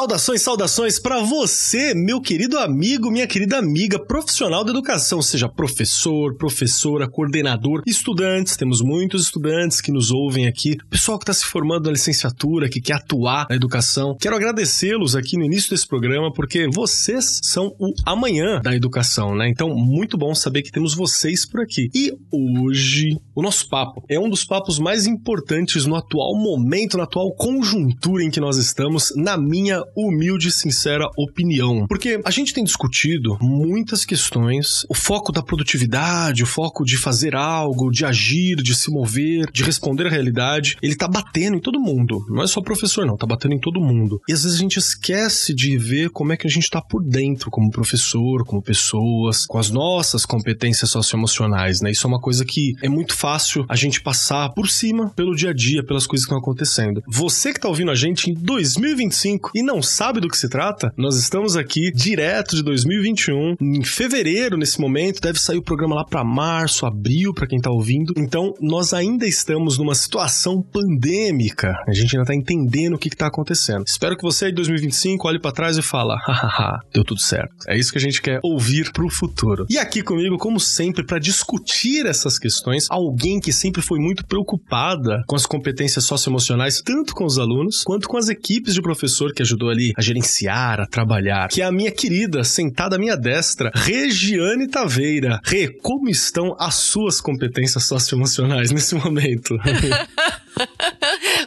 Saudações, saudações para você, meu querido amigo, minha querida amiga, profissional da educação, seja professor, professora, coordenador, estudantes, temos muitos estudantes que nos ouvem aqui, pessoal que está se formando na licenciatura, que quer atuar na educação. Quero agradecê-los aqui no início desse programa, porque vocês são o amanhã da educação, né? Então, muito bom saber que temos vocês por aqui. E hoje, o nosso papo é um dos papos mais importantes no atual momento, na atual conjuntura em que nós estamos, na minha humilde e sincera opinião. Porque a gente tem discutido muitas questões, o foco da produtividade, o foco de fazer algo, de agir, de se mover, de responder à realidade, ele tá batendo em todo mundo. Não é só professor, não, tá batendo em todo mundo. E às vezes a gente esquece de ver como é que a gente tá por dentro, como professor, como pessoas, com as nossas competências socioemocionais, né? Isso é uma coisa que é muito fácil a gente passar por cima, pelo dia a dia, pelas coisas que estão acontecendo. Você que tá ouvindo a gente em 2025 e não sabe do que se trata, nós estamos aqui direto de 2021, em fevereiro nesse momento, deve sair o programa lá para março, abril, para quem tá ouvindo. Então, nós ainda estamos numa situação pandêmica. A gente ainda tá entendendo o que, que tá acontecendo. Espero que você em 2025 olhe para trás e fala, hahaha, deu tudo certo. É isso que a gente quer ouvir pro futuro. E aqui comigo, como sempre, para discutir essas questões, alguém que sempre foi muito preocupada com as competências socioemocionais, tanto com os alunos quanto com as equipes de professor que ajudou ali a gerenciar, a trabalhar, que é a minha querida, sentada à minha destra, Regiane Taveira. Rê, como estão as suas competências socioemocionais nesse momento?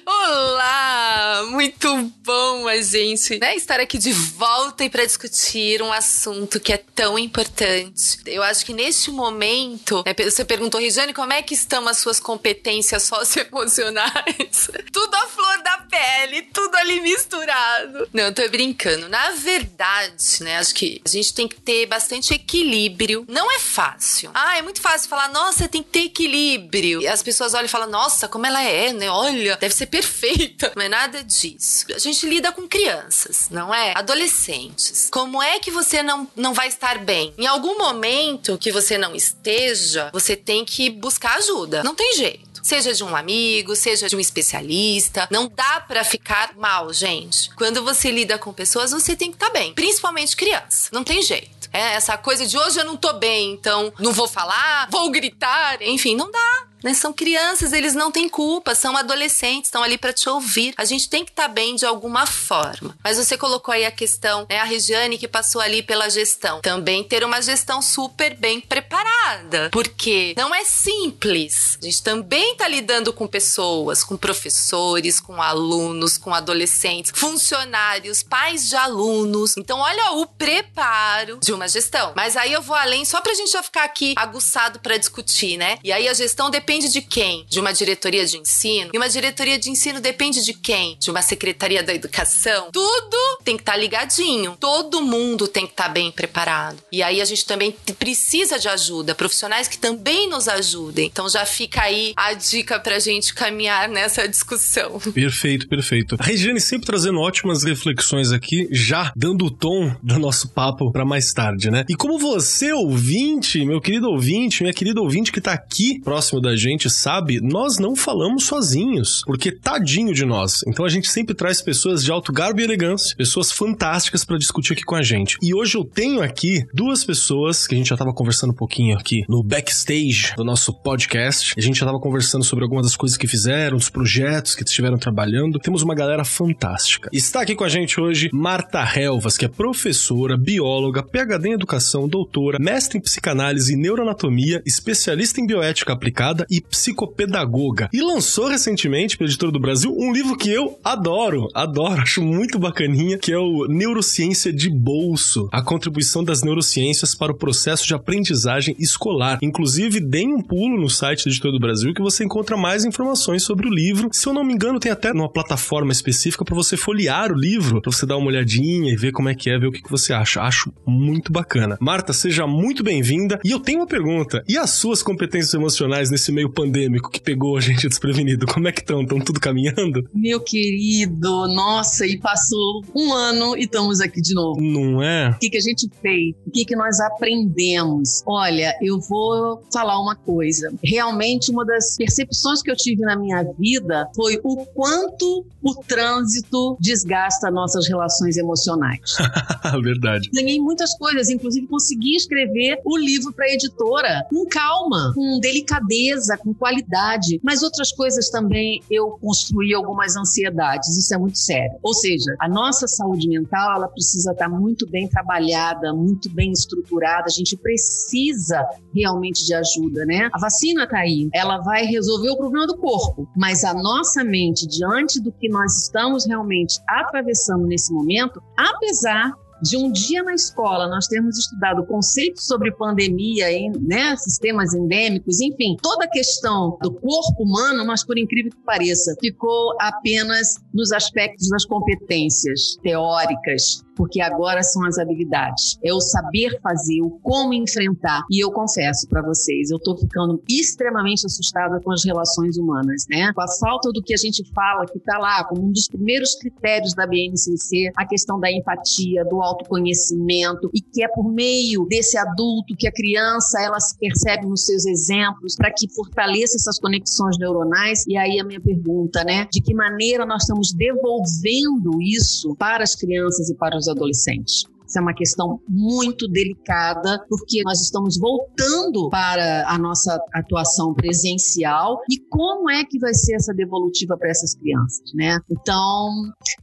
Olá! Muito bom a gente né, estar aqui de volta e para discutir um assunto que é tão importante. Eu acho que neste momento, né, você perguntou, Regiane, como é que estão as suas competências socioemocionais? tudo a flor da pele, tudo ali misturado. Não, tô brincando. Na verdade, né, acho que a gente tem que ter bastante equilíbrio. Não é fácil. Ah, é muito fácil falar, nossa, tem que ter equilíbrio. E as pessoas olham e falam, nossa, como ela é, né? Olha, deve ser perfeita. Não é nada disso. A gente lida com crianças, não é? Adolescentes. Como é que você não, não vai estar bem? Em algum momento que você não esteja, você tem que buscar ajuda. Não tem jeito seja de um amigo, seja de um especialista. Não dá para ficar mal, gente. Quando você lida com pessoas, você tem que estar tá bem, principalmente criança. Não tem jeito. É essa coisa de hoje eu não tô bem, então não vou falar, vou gritar, enfim, não dá. Né? São crianças, eles não têm culpa, são adolescentes, estão ali para te ouvir. A gente tem que estar tá bem de alguma forma. Mas você colocou aí a questão, né? A Regiane que passou ali pela gestão. Também ter uma gestão super bem preparada. Porque não é simples. A gente também está lidando com pessoas, com professores, com alunos, com adolescentes, funcionários, pais de alunos. Então, olha o preparo de uma gestão. Mas aí eu vou além, só pra gente já ficar aqui aguçado para discutir, né? E aí a gestão depende depende de quem? De uma diretoria de ensino? E uma diretoria de ensino depende de quem? De uma secretaria da educação? Tudo tem que estar tá ligadinho. Todo mundo tem que estar tá bem preparado. E aí a gente também precisa de ajuda, profissionais que também nos ajudem. Então já fica aí a dica pra gente caminhar nessa discussão. Perfeito, perfeito. A Regiane sempre trazendo ótimas reflexões aqui, já dando o tom do nosso papo para mais tarde, né? E como você, ouvinte, meu querido ouvinte, minha querida ouvinte que tá aqui próximo da gente sabe, nós não falamos sozinhos, porque tadinho de nós. Então a gente sempre traz pessoas de alto garbo e elegância, pessoas fantásticas para discutir aqui com a gente. E hoje eu tenho aqui duas pessoas que a gente já tava conversando um pouquinho aqui no backstage do nosso podcast. A gente já tava conversando sobre algumas das coisas que fizeram, dos projetos que estiveram trabalhando. Temos uma galera fantástica. Está aqui com a gente hoje Marta Helvas, que é professora, bióloga, PhD em educação, doutora, mestre em psicanálise e neuroanatomia, especialista em bioética aplicada e psicopedagoga. E lançou recentemente, pela Editora do Brasil, um livro que eu adoro, adoro, acho muito bacaninha, que é o Neurociência de Bolso, a contribuição das neurociências para o processo de aprendizagem escolar. Inclusive, deem um pulo no site da Editora do Brasil que você encontra mais informações sobre o livro. Se eu não me engano, tem até uma plataforma específica para você folhear o livro, para você dar uma olhadinha e ver como é que é, ver o que, que você acha. Acho muito bacana. Marta, seja muito bem-vinda. E eu tenho uma pergunta: e as suas competências emocionais nesse meio pandêmico que pegou a gente desprevenido? Como é que estão? Estão tudo caminhando? Meu querido, nossa, e passou um ano e estamos aqui de novo. Não é? O que, que a gente fez? O que, que nós aprendemos? Olha, eu vou falar uma coisa. Realmente, uma das percepções que eu tive na minha vida foi o quanto o trânsito desgasta nossas relações emocionais. Verdade. Ganhei muitas coisas, inclusive consegui escrever o livro para a editora com calma, com delicadeza, com qualidade. Mas outras coisas também eu construí algumas ansiedades. Isso é muito sério. Ou seja, a nossa saúde mental ela precisa estar muito bem trabalhada, muito bem estruturada. A gente precisa realmente de ajuda, né? A vacina está aí, ela vai resolver o problema do corpo, mas a nossa mente diante do que nós estamos realmente atravessando nesse momento, apesar de um dia na escola nós termos estudado conceitos sobre pandemia, né, sistemas endêmicos, enfim, toda a questão do corpo humano, mas por incrível que pareça, ficou apenas nos aspectos das competências teóricas, porque agora são as habilidades. É o saber fazer, o como enfrentar. E eu confesso para vocês, eu estou ficando extremamente assustada com as relações humanas, né? Com a falta do que a gente fala, que está lá como um dos primeiros critérios da BNCC, a questão da empatia, do autoconhecimento, e que é por meio desse adulto que a criança ela se percebe nos seus exemplos para que fortaleça essas conexões neuronais. E aí a minha pergunta, né? De que maneira nós estamos devolvendo isso para as crianças e para os adolescentes? É uma questão muito delicada, porque nós estamos voltando para a nossa atuação presencial e como é que vai ser essa devolutiva para essas crianças, né? Então,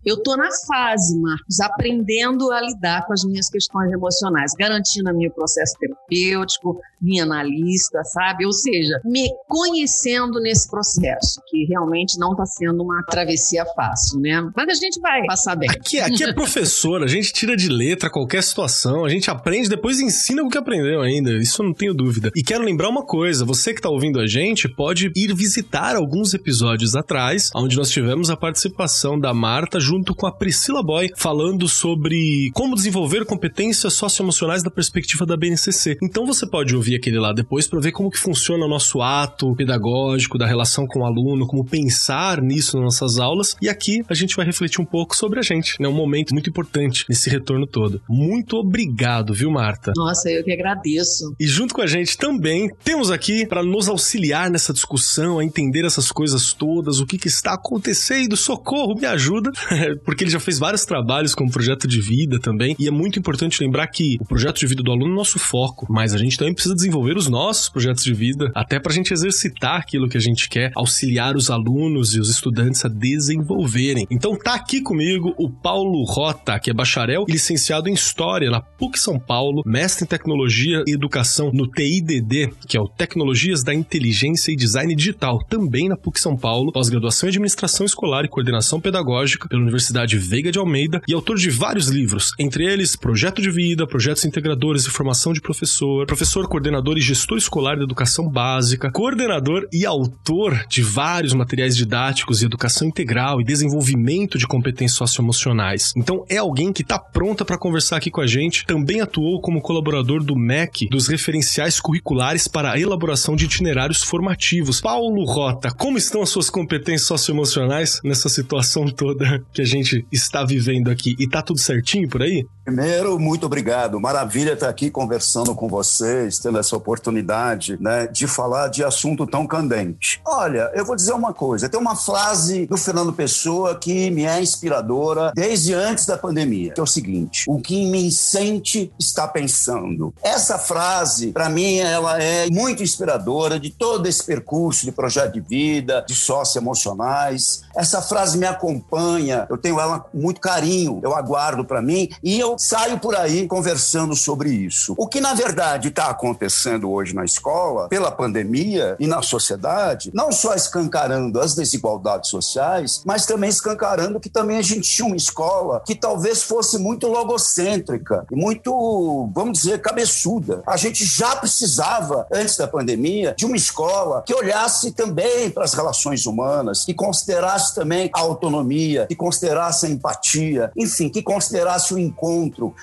eu estou na fase, Marcos, aprendendo a lidar com as minhas questões emocionais, garantindo meu processo terapêutico, minha analista, sabe? Ou seja, me conhecendo nesse processo, que realmente não está sendo uma travessia fácil, né? Mas a gente vai passar bem. Aqui, aqui é professor, a gente tira de letra qualquer situação, a gente aprende, depois ensina o que aprendeu ainda, isso eu não tenho dúvida. E quero lembrar uma coisa, você que tá ouvindo a gente pode ir visitar alguns episódios atrás, onde nós tivemos a participação da Marta junto com a Priscila Boy, falando sobre como desenvolver competências socioemocionais da perspectiva da BNCC. Então você pode ouvir aquele lá depois para ver como que funciona o nosso ato pedagógico, da relação com o aluno, como pensar nisso nas nossas aulas. E aqui a gente vai refletir um pouco sobre a gente, né? Um momento muito importante nesse retorno todo. Muito obrigado, viu, Marta? Nossa, eu que agradeço. E junto com a gente também temos aqui para nos auxiliar nessa discussão, a entender essas coisas todas, o que, que está acontecendo. Socorro, me ajuda, porque ele já fez vários trabalhos como projeto de vida também. E é muito importante lembrar que o projeto de vida do aluno é nosso foco, mas a gente também precisa desenvolver os nossos projetos de vida, até para a gente exercitar aquilo que a gente quer, auxiliar os alunos e os estudantes a desenvolverem. Então tá aqui comigo o Paulo Rota, que é bacharel e licenciado em História na PUC São Paulo, mestre em Tecnologia e Educação no TIDD, que é o Tecnologias da Inteligência e Design Digital, também na PUC São Paulo, pós-graduação em Administração Escolar e Coordenação Pedagógica pela Universidade Veiga de Almeida e autor de vários livros, entre eles Projeto de Vida, Projetos Integradores e Formação de Professor, professor, coordenador e gestor escolar de educação básica, coordenador e autor de vários materiais didáticos de educação integral e desenvolvimento de competências socioemocionais. Então é alguém que está pronta para conversar aqui com a gente. Também atuou como colaborador do MEC, dos referenciais curriculares para a elaboração de itinerários formativos. Paulo Rota, como estão as suas competências socioemocionais nessa situação toda que a gente está vivendo aqui? E tá tudo certinho por aí? Primeiro, muito obrigado. Maravilha estar aqui conversando com vocês, tendo essa oportunidade né, de falar de assunto tão candente. Olha, eu vou dizer uma coisa: tem uma frase do Fernando Pessoa que me é inspiradora desde antes da pandemia, que é o seguinte: o que me sente está pensando. Essa frase, para mim, ela é muito inspiradora de todo esse percurso de projeto de vida, de socioemocionais. Essa frase me acompanha, eu tenho ela com muito carinho, eu aguardo para mim e eu saio por aí conversando sobre isso. O que, na verdade, está acontecendo hoje na escola, pela pandemia e na sociedade, não só escancarando as desigualdades sociais, mas também escancarando que também a gente tinha uma escola que talvez fosse muito logocêntrica e muito, vamos dizer, cabeçuda. A gente já precisava, antes da pandemia, de uma escola que olhasse também para as relações humanas, que considerasse também a autonomia, que considerasse a empatia, enfim, que considerasse o encontro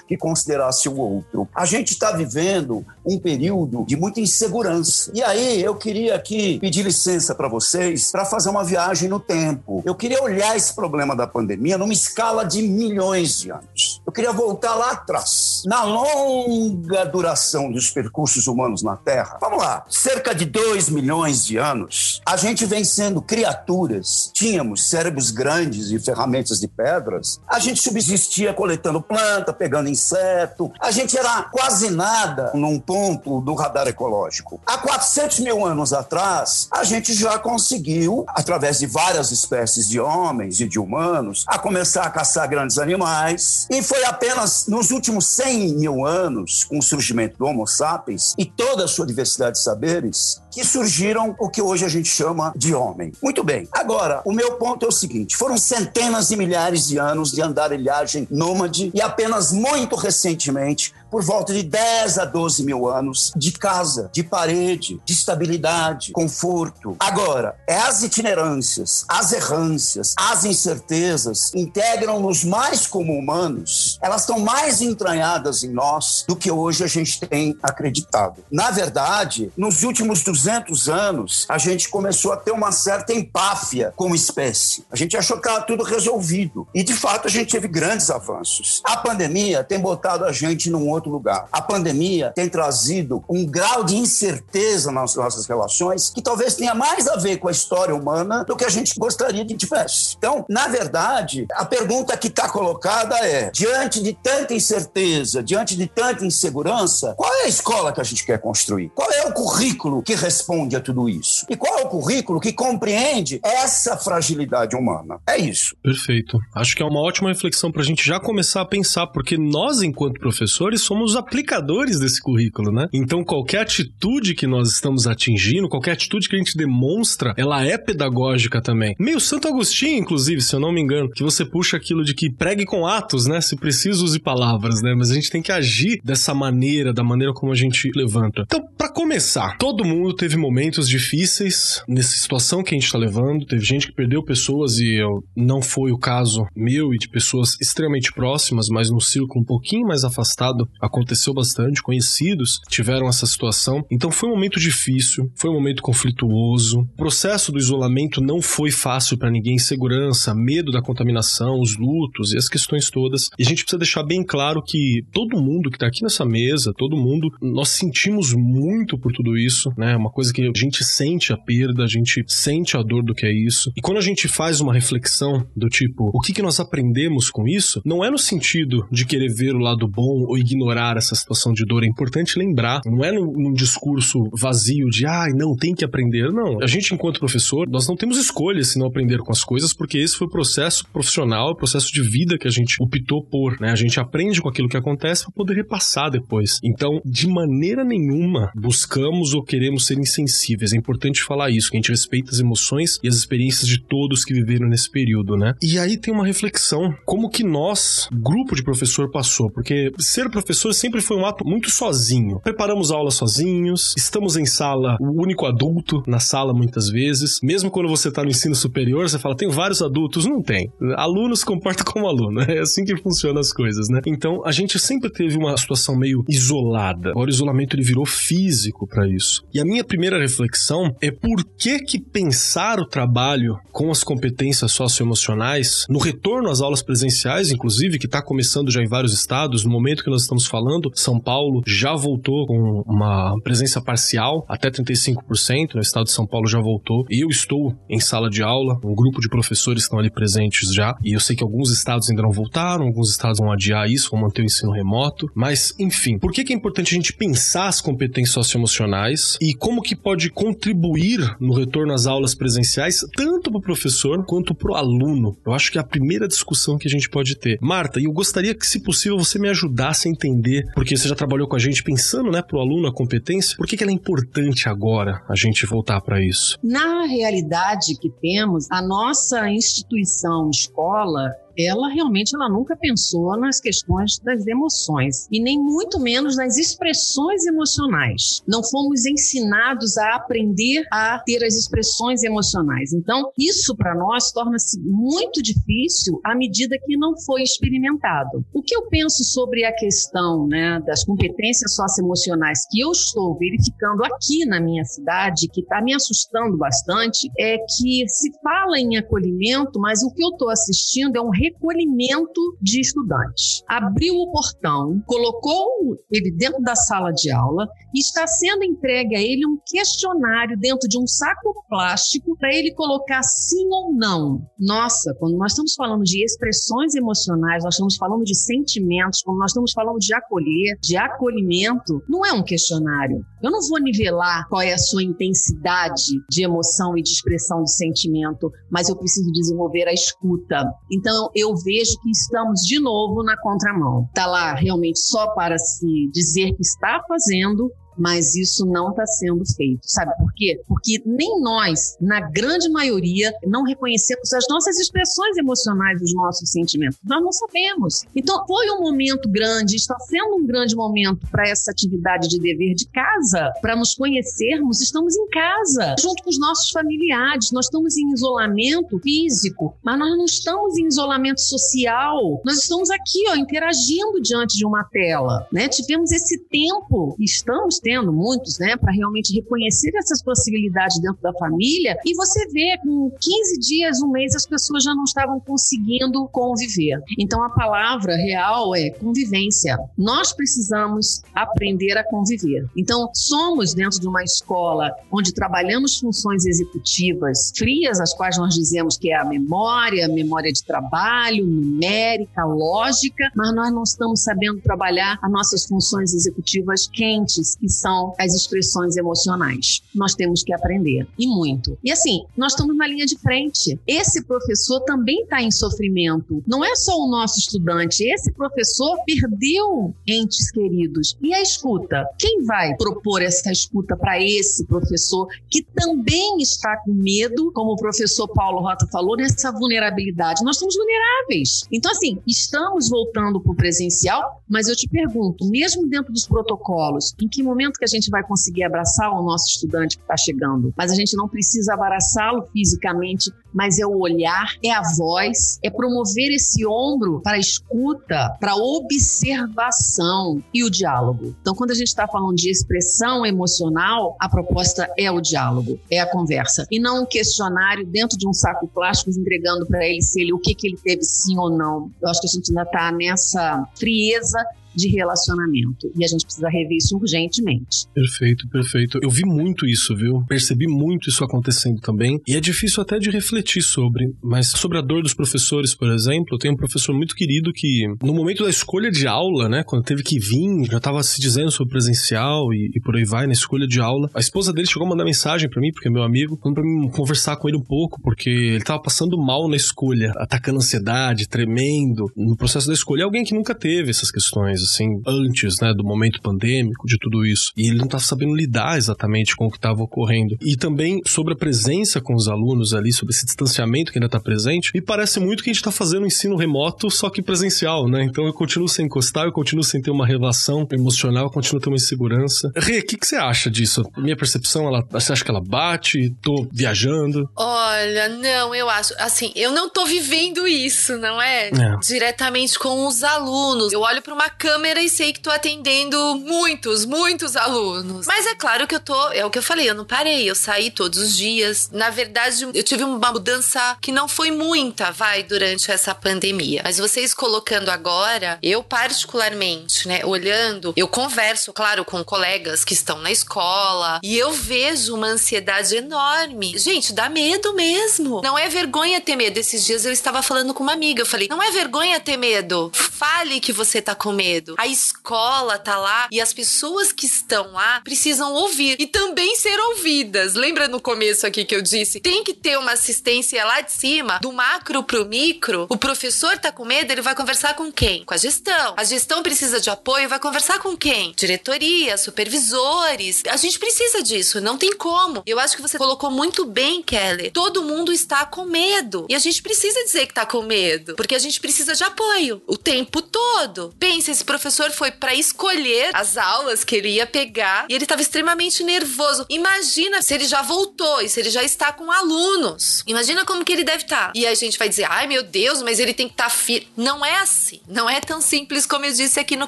que considerasse o outro. A gente está vivendo um período de muita insegurança. E aí eu queria aqui pedir licença para vocês para fazer uma viagem no tempo. Eu queria olhar esse problema da pandemia numa escala de milhões de anos. Eu queria voltar lá atrás, na longa duração dos percursos humanos na Terra. Vamos lá, cerca de 2 milhões de anos, a gente vem sendo criaturas, tínhamos cérebros grandes e ferramentas de pedras, a gente subsistia coletando planta, pegando inseto, a gente era quase nada num ponto do radar ecológico. Há 400 mil anos atrás, a gente já conseguiu, através de várias espécies de homens e de humanos, a começar a caçar grandes animais, e foi apenas nos últimos 100 mil anos, com o surgimento do Homo sapiens e toda a sua diversidade de saberes, que surgiram o que hoje a gente chama de homem. Muito bem. Agora, o meu ponto é o seguinte: foram centenas de milhares de anos de andarilhagem nômade e apenas muito recentemente por volta de 10 a 12 mil anos de casa, de parede, de estabilidade, conforto. Agora, é as itinerâncias, as errâncias, as incertezas integram-nos mais como humanos, elas estão mais entranhadas em nós do que hoje a gente tem acreditado. Na verdade, nos últimos 200 anos, a gente começou a ter uma certa empáfia como espécie. A gente achou que estava tudo resolvido. E, de fato, a gente teve grandes avanços. A pandemia tem botado a gente num outro lugar. A pandemia tem trazido um grau de incerteza nas nossas relações que talvez tenha mais a ver com a história humana do que a gente gostaria que tivesse. Então, na verdade, a pergunta que está colocada é: diante de tanta incerteza, diante de tanta insegurança, qual é a escola que a gente quer construir? Qual é o currículo que responde a tudo isso? E qual é o currículo que compreende essa fragilidade humana? É isso. Perfeito. Acho que é uma ótima reflexão para a gente já começar a pensar, porque nós, enquanto professores, somos aplicadores desse currículo, né? Então, qualquer atitude que nós estamos atingindo, qualquer atitude que a gente demonstra, ela é pedagógica também. Meio Santo Agostinho, inclusive, se eu não me engano, que você puxa aquilo de que pregue com atos, né? Se preciso, use palavras, né? Mas a gente tem que agir dessa maneira, da maneira como a gente levanta. Então, para começar, todo mundo teve momentos difíceis nessa situação que a gente tá levando. Teve gente que perdeu pessoas e eu, não foi o caso meu e de pessoas extremamente próximas, mas num círculo um pouquinho mais afastado aconteceu bastante, conhecidos tiveram essa situação. Então foi um momento difícil, foi um momento conflituoso. O processo do isolamento não foi fácil para ninguém, segurança, medo da contaminação, os lutos e as questões todas. E a gente precisa deixar bem claro que todo mundo que tá aqui nessa mesa, todo mundo, nós sentimos muito por tudo isso, né? Uma coisa que a gente sente a perda, a gente sente a dor do que é isso. E quando a gente faz uma reflexão do tipo, o que que nós aprendemos com isso, não é no sentido de querer ver o lado bom ou ignorar essa situação de dor. É importante lembrar, não é num, num discurso vazio de, ai, ah, não, tem que aprender. Não. A gente, enquanto professor, nós não temos escolha se não aprender com as coisas, porque esse foi o processo profissional, o processo de vida que a gente optou por, né? A gente aprende com aquilo que acontece para poder repassar depois. Então, de maneira nenhuma, buscamos ou queremos ser insensíveis. É importante falar isso, que a gente respeita as emoções e as experiências de todos que viveram nesse período, né? E aí tem uma reflexão, como que nós, grupo de professor, passou? Porque ser professor sempre foi um ato muito sozinho. Preparamos aula sozinhos, estamos em sala, o único adulto na sala muitas vezes. Mesmo quando você está no ensino superior, você fala, tem vários adultos. Não tem. Aluno se comporta como aluno. É assim que funcionam as coisas, né? Então, a gente sempre teve uma situação meio isolada. Agora, o isolamento ele virou físico para isso. E a minha primeira reflexão é por que que pensar o trabalho com as competências socioemocionais no retorno às aulas presenciais, inclusive, que está começando já em vários estados, no momento que nós estamos falando, São Paulo já voltou com uma presença parcial, até 35%, no estado de São Paulo já voltou. Eu estou em sala de aula, um grupo de professores estão ali presentes já, e eu sei que alguns estados ainda não voltaram, alguns estados vão adiar isso, vão manter o ensino remoto, mas enfim, por que, que é importante a gente pensar as competências socioemocionais e como que pode contribuir no retorno às aulas presenciais, tanto para o professor quanto para o aluno? Eu acho que é a primeira discussão que a gente pode ter. Marta, eu gostaria que, se possível, você me ajudasse a entender, porque você já trabalhou com a gente pensando, né, para o aluno a competência, por que, que ela é importante agora a gente voltar para isso? Na realidade que temos, a nossa instituição escola ela realmente ela nunca pensou nas questões das emoções e nem muito menos nas expressões emocionais. Não fomos ensinados a aprender a ter as expressões emocionais. Então, isso para nós torna-se muito difícil à medida que não foi experimentado. O que eu penso sobre a questão né, das competências socioemocionais que eu estou verificando aqui na minha cidade, que está me assustando bastante, é que se fala em acolhimento, mas o que eu estou assistindo é um recolhimento de estudantes. Abriu o portão, colocou ele dentro da sala de aula e está sendo entregue a ele um questionário dentro de um saco plástico para ele colocar sim ou não. Nossa, quando nós estamos falando de expressões emocionais, nós estamos falando de sentimentos, quando nós estamos falando de acolher, de acolhimento, não é um questionário. Eu não vou nivelar qual é a sua intensidade de emoção e de expressão de sentimento, mas eu preciso desenvolver a escuta. Então eu vejo que estamos de novo na contramão. Tá lá realmente só para se dizer que está fazendo mas isso não está sendo feito. Sabe por quê? Porque nem nós, na grande maioria, não reconhecemos as nossas expressões emocionais, os nossos sentimentos. Nós não sabemos. Então, foi um momento grande, está sendo um grande momento para essa atividade de dever de casa, para nos conhecermos. Estamos em casa, junto com os nossos familiares. Nós estamos em isolamento físico, mas nós não estamos em isolamento social. Nós estamos aqui, ó, interagindo diante de uma tela, né? Tivemos esse tempo, estamos muitos, né, para realmente reconhecer essas possibilidades dentro da família. E você vê, com 15 dias, um mês, as pessoas já não estavam conseguindo conviver. Então a palavra real é convivência. Nós precisamos aprender a conviver. Então, somos dentro de uma escola onde trabalhamos funções executivas frias, as quais nós dizemos que é a memória, memória de trabalho, numérica, lógica, mas nós não estamos sabendo trabalhar as nossas funções executivas quentes, que são as expressões emocionais. Nós temos que aprender, e muito. E assim, nós estamos na linha de frente. Esse professor também está em sofrimento. Não é só o nosso estudante, esse professor perdeu entes queridos. E a escuta? Quem vai propor essa escuta para esse professor que também está com medo, como o professor Paulo Rota falou, nessa vulnerabilidade? Nós somos vulneráveis. Então, assim, estamos voltando para o presencial, mas eu te pergunto, mesmo dentro dos protocolos, em que momento momento que a gente vai conseguir abraçar o nosso estudante que está chegando. Mas a gente não precisa abraçá-lo fisicamente, mas é o olhar, é a voz, é promover esse ombro para a escuta, para a observação e o diálogo. Então, quando a gente está falando de expressão emocional, a proposta é o diálogo, é a conversa. E não um questionário dentro de um saco plástico entregando para ele se ele o que, que ele teve sim ou não. Eu acho que a gente ainda está nessa frieza de relacionamento. E a gente precisa rever isso urgentemente. Perfeito, perfeito. Eu vi muito isso, viu? Percebi muito isso acontecendo também. E é difícil até de refletir sobre. Mas sobre a dor dos professores, por exemplo, eu tenho um professor muito querido que, no momento da escolha de aula, né, quando teve que vir, já estava se dizendo sobre presencial e, e, por aí vai, na escolha de aula, a esposa dele chegou a mandar mensagem para mim, porque é meu amigo, falando pra mim conversar com ele um pouco, porque ele tava passando mal na escolha, atacando ansiedade, tremendo. No processo da escolha, alguém que nunca teve essas questões, assim, antes, né, do momento pandêmico, de tudo isso. E ele não estava sabendo lidar exatamente com o que estava ocorrendo. E também sobre a presença com os alunos ali, sobre esse distanciamento que ainda está presente, me parece muito que a gente está fazendo ensino remoto, só que presencial, né? Então eu continuo sem encostar, eu continuo sem ter uma relação emocional, eu continuo tendo uma insegurança. Rê, o que, que você acha disso? Minha percepção, ela, você acha que ela bate? Tô viajando? Olha, não, eu acho, assim, eu não tô vivendo isso, não é? é. Diretamente com os alunos. Eu olho para uma câmera câmera e sei que tô atendendo muitos, muitos alunos. Mas é claro que eu tô, é o que eu falei, eu não parei, eu saí todos os dias. Na verdade, eu tive uma mudança que não foi muita, vai, durante essa pandemia. Mas vocês colocando agora, eu particularmente, né, olhando, eu converso, claro, com colegas que estão na escola e eu vejo uma ansiedade enorme. Gente, dá medo mesmo. Não é vergonha ter medo. Esses dias eu estava falando com uma amiga, eu falei: "Não é vergonha ter medo. Fale que você tá com medo medo. A escola tá lá e as pessoas que estão lá precisam ouvir e também ser ouvidas. Lembra no começo aqui que eu disse? Tem que ter uma assistência lá de cima, do macro pro micro. O professor tá com medo, ele vai conversar com quem? Com a gestão. A gestão precisa de apoio, vai conversar com quem? Diretoria, supervisores. A gente precisa disso, não tem como. Eu acho que você colocou muito bem, Kelly. Todo mundo está com medo. E a gente precisa dizer que tá com medo, porque a gente precisa de apoio o tempo todo. Pensa, esse professor foi para escolher as aulas que ele ia pegar e ele estava extremamente nervoso. Imagina se ele já voltou e se ele já está com alunos. Imagina como que ele deve estar. Tá. E a gente vai dizer: "Ai, meu Deus, mas ele tem que estar tá firme". Não é assim. Não é tão simples como eu disse aqui no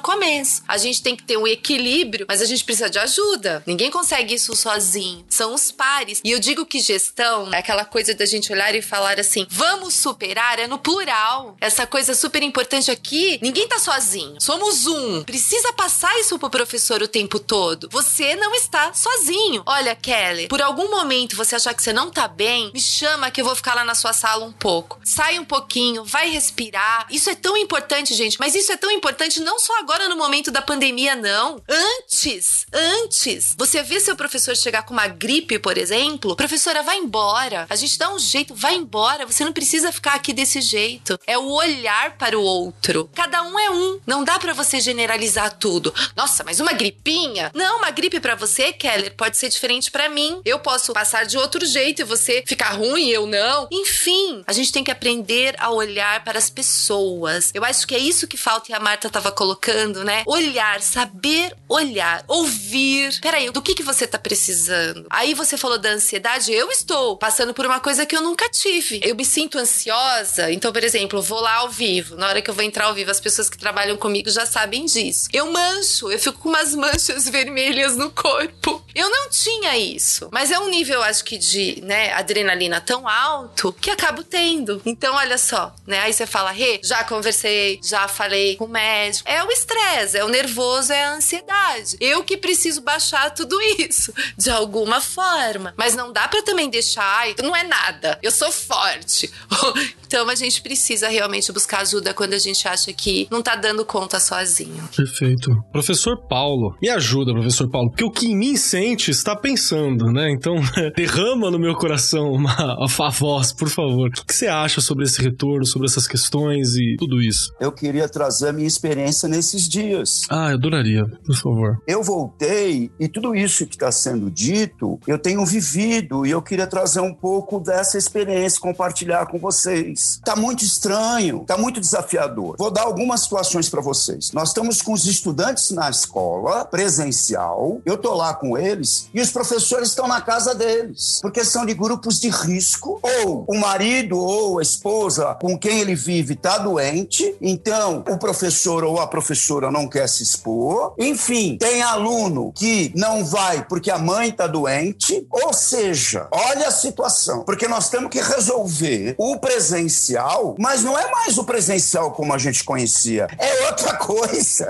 começo. A gente tem que ter um equilíbrio, mas a gente precisa de ajuda. Ninguém consegue isso sozinho. São os pares. E eu digo que gestão é aquela coisa da gente olhar e falar assim: "Vamos superar", é no plural. Essa coisa super importante aqui, ninguém tá sozinho. Somos um. Precisa passar isso pro professor o tempo todo. Você não está sozinho. Olha, Kelly, por algum momento você achar que você não tá bem, me chama que eu vou ficar lá na sua sala um pouco. Sai um pouquinho, vai respirar. Isso é tão importante, gente, mas isso é tão importante não só agora no momento da pandemia, não. Antes, antes. Você vê seu professor chegar com uma gripe, por exemplo, professora, vai embora. A gente dá um jeito, vai embora. Você não precisa ficar aqui desse jeito. É o olhar para o outro. Cada um é um. Não dá para você generalizar tudo. Nossa, mas uma gripinha? Não, uma gripe para você, Keller, pode ser diferente para mim. Eu posso passar de outro jeito e você ficar ruim, eu não. Enfim, a gente tem que aprender a olhar para as pessoas. Eu acho que é isso que falta e a Marta tava colocando, né? Olhar, saber olhar, ouvir. Peraí, do que que você tá precisando? Aí você falou da ansiedade, eu estou passando por uma coisa que eu nunca tive. Eu me sinto ansiosa, então, por exemplo, vou lá ao vivo. Na hora que eu vou entrar ao vivo, as pessoas que trabalham comigo já sabem disso. Eu mancho, eu fico com umas manchas vermelhas no corpo. Eu não tinha isso. Mas é um nível, acho que, de né, adrenalina tão alto que acabo tendo. Então, olha só, né? Aí você fala, Rê, já conversei, já falei com o médico. É o estresse, é o nervoso, é a ansiedade. Eu que preciso baixar tudo isso, de alguma forma. Mas não dá para também deixar, não é nada, eu sou forte. então a gente precisa realmente buscar ajuda quando a gente acha que não tá dando conta sozinho. Perfeito. Professor Paulo, me ajuda, professor Paulo, porque o que em mim sente está pensando, né? Então, derrama no meu coração uma, a voz, por favor. O que você acha sobre esse retorno, sobre essas questões e tudo isso? Eu queria trazer a minha experiência nesses dias. Ah, eu adoraria, por favor. Eu voltei e tudo isso que está sendo dito, eu tenho vivido e eu queria trazer um pouco dessa experiência, compartilhar com vocês. Tá muito estranho, tá muito desafiador. Vou dar algumas situações para vocês. Nós estamos com os estudantes na escola, presencial, eu tô lá com eles e os professores estão na casa deles, porque são de grupos de risco, ou o marido ou a esposa com quem ele vive está doente, então o professor ou a professora não quer se expor. Enfim, tem aluno que não vai porque a mãe está doente, ou seja, olha a situação, porque nós temos que resolver o presencial, mas não é mais o presencial como a gente conhecia, é outra coisa coisa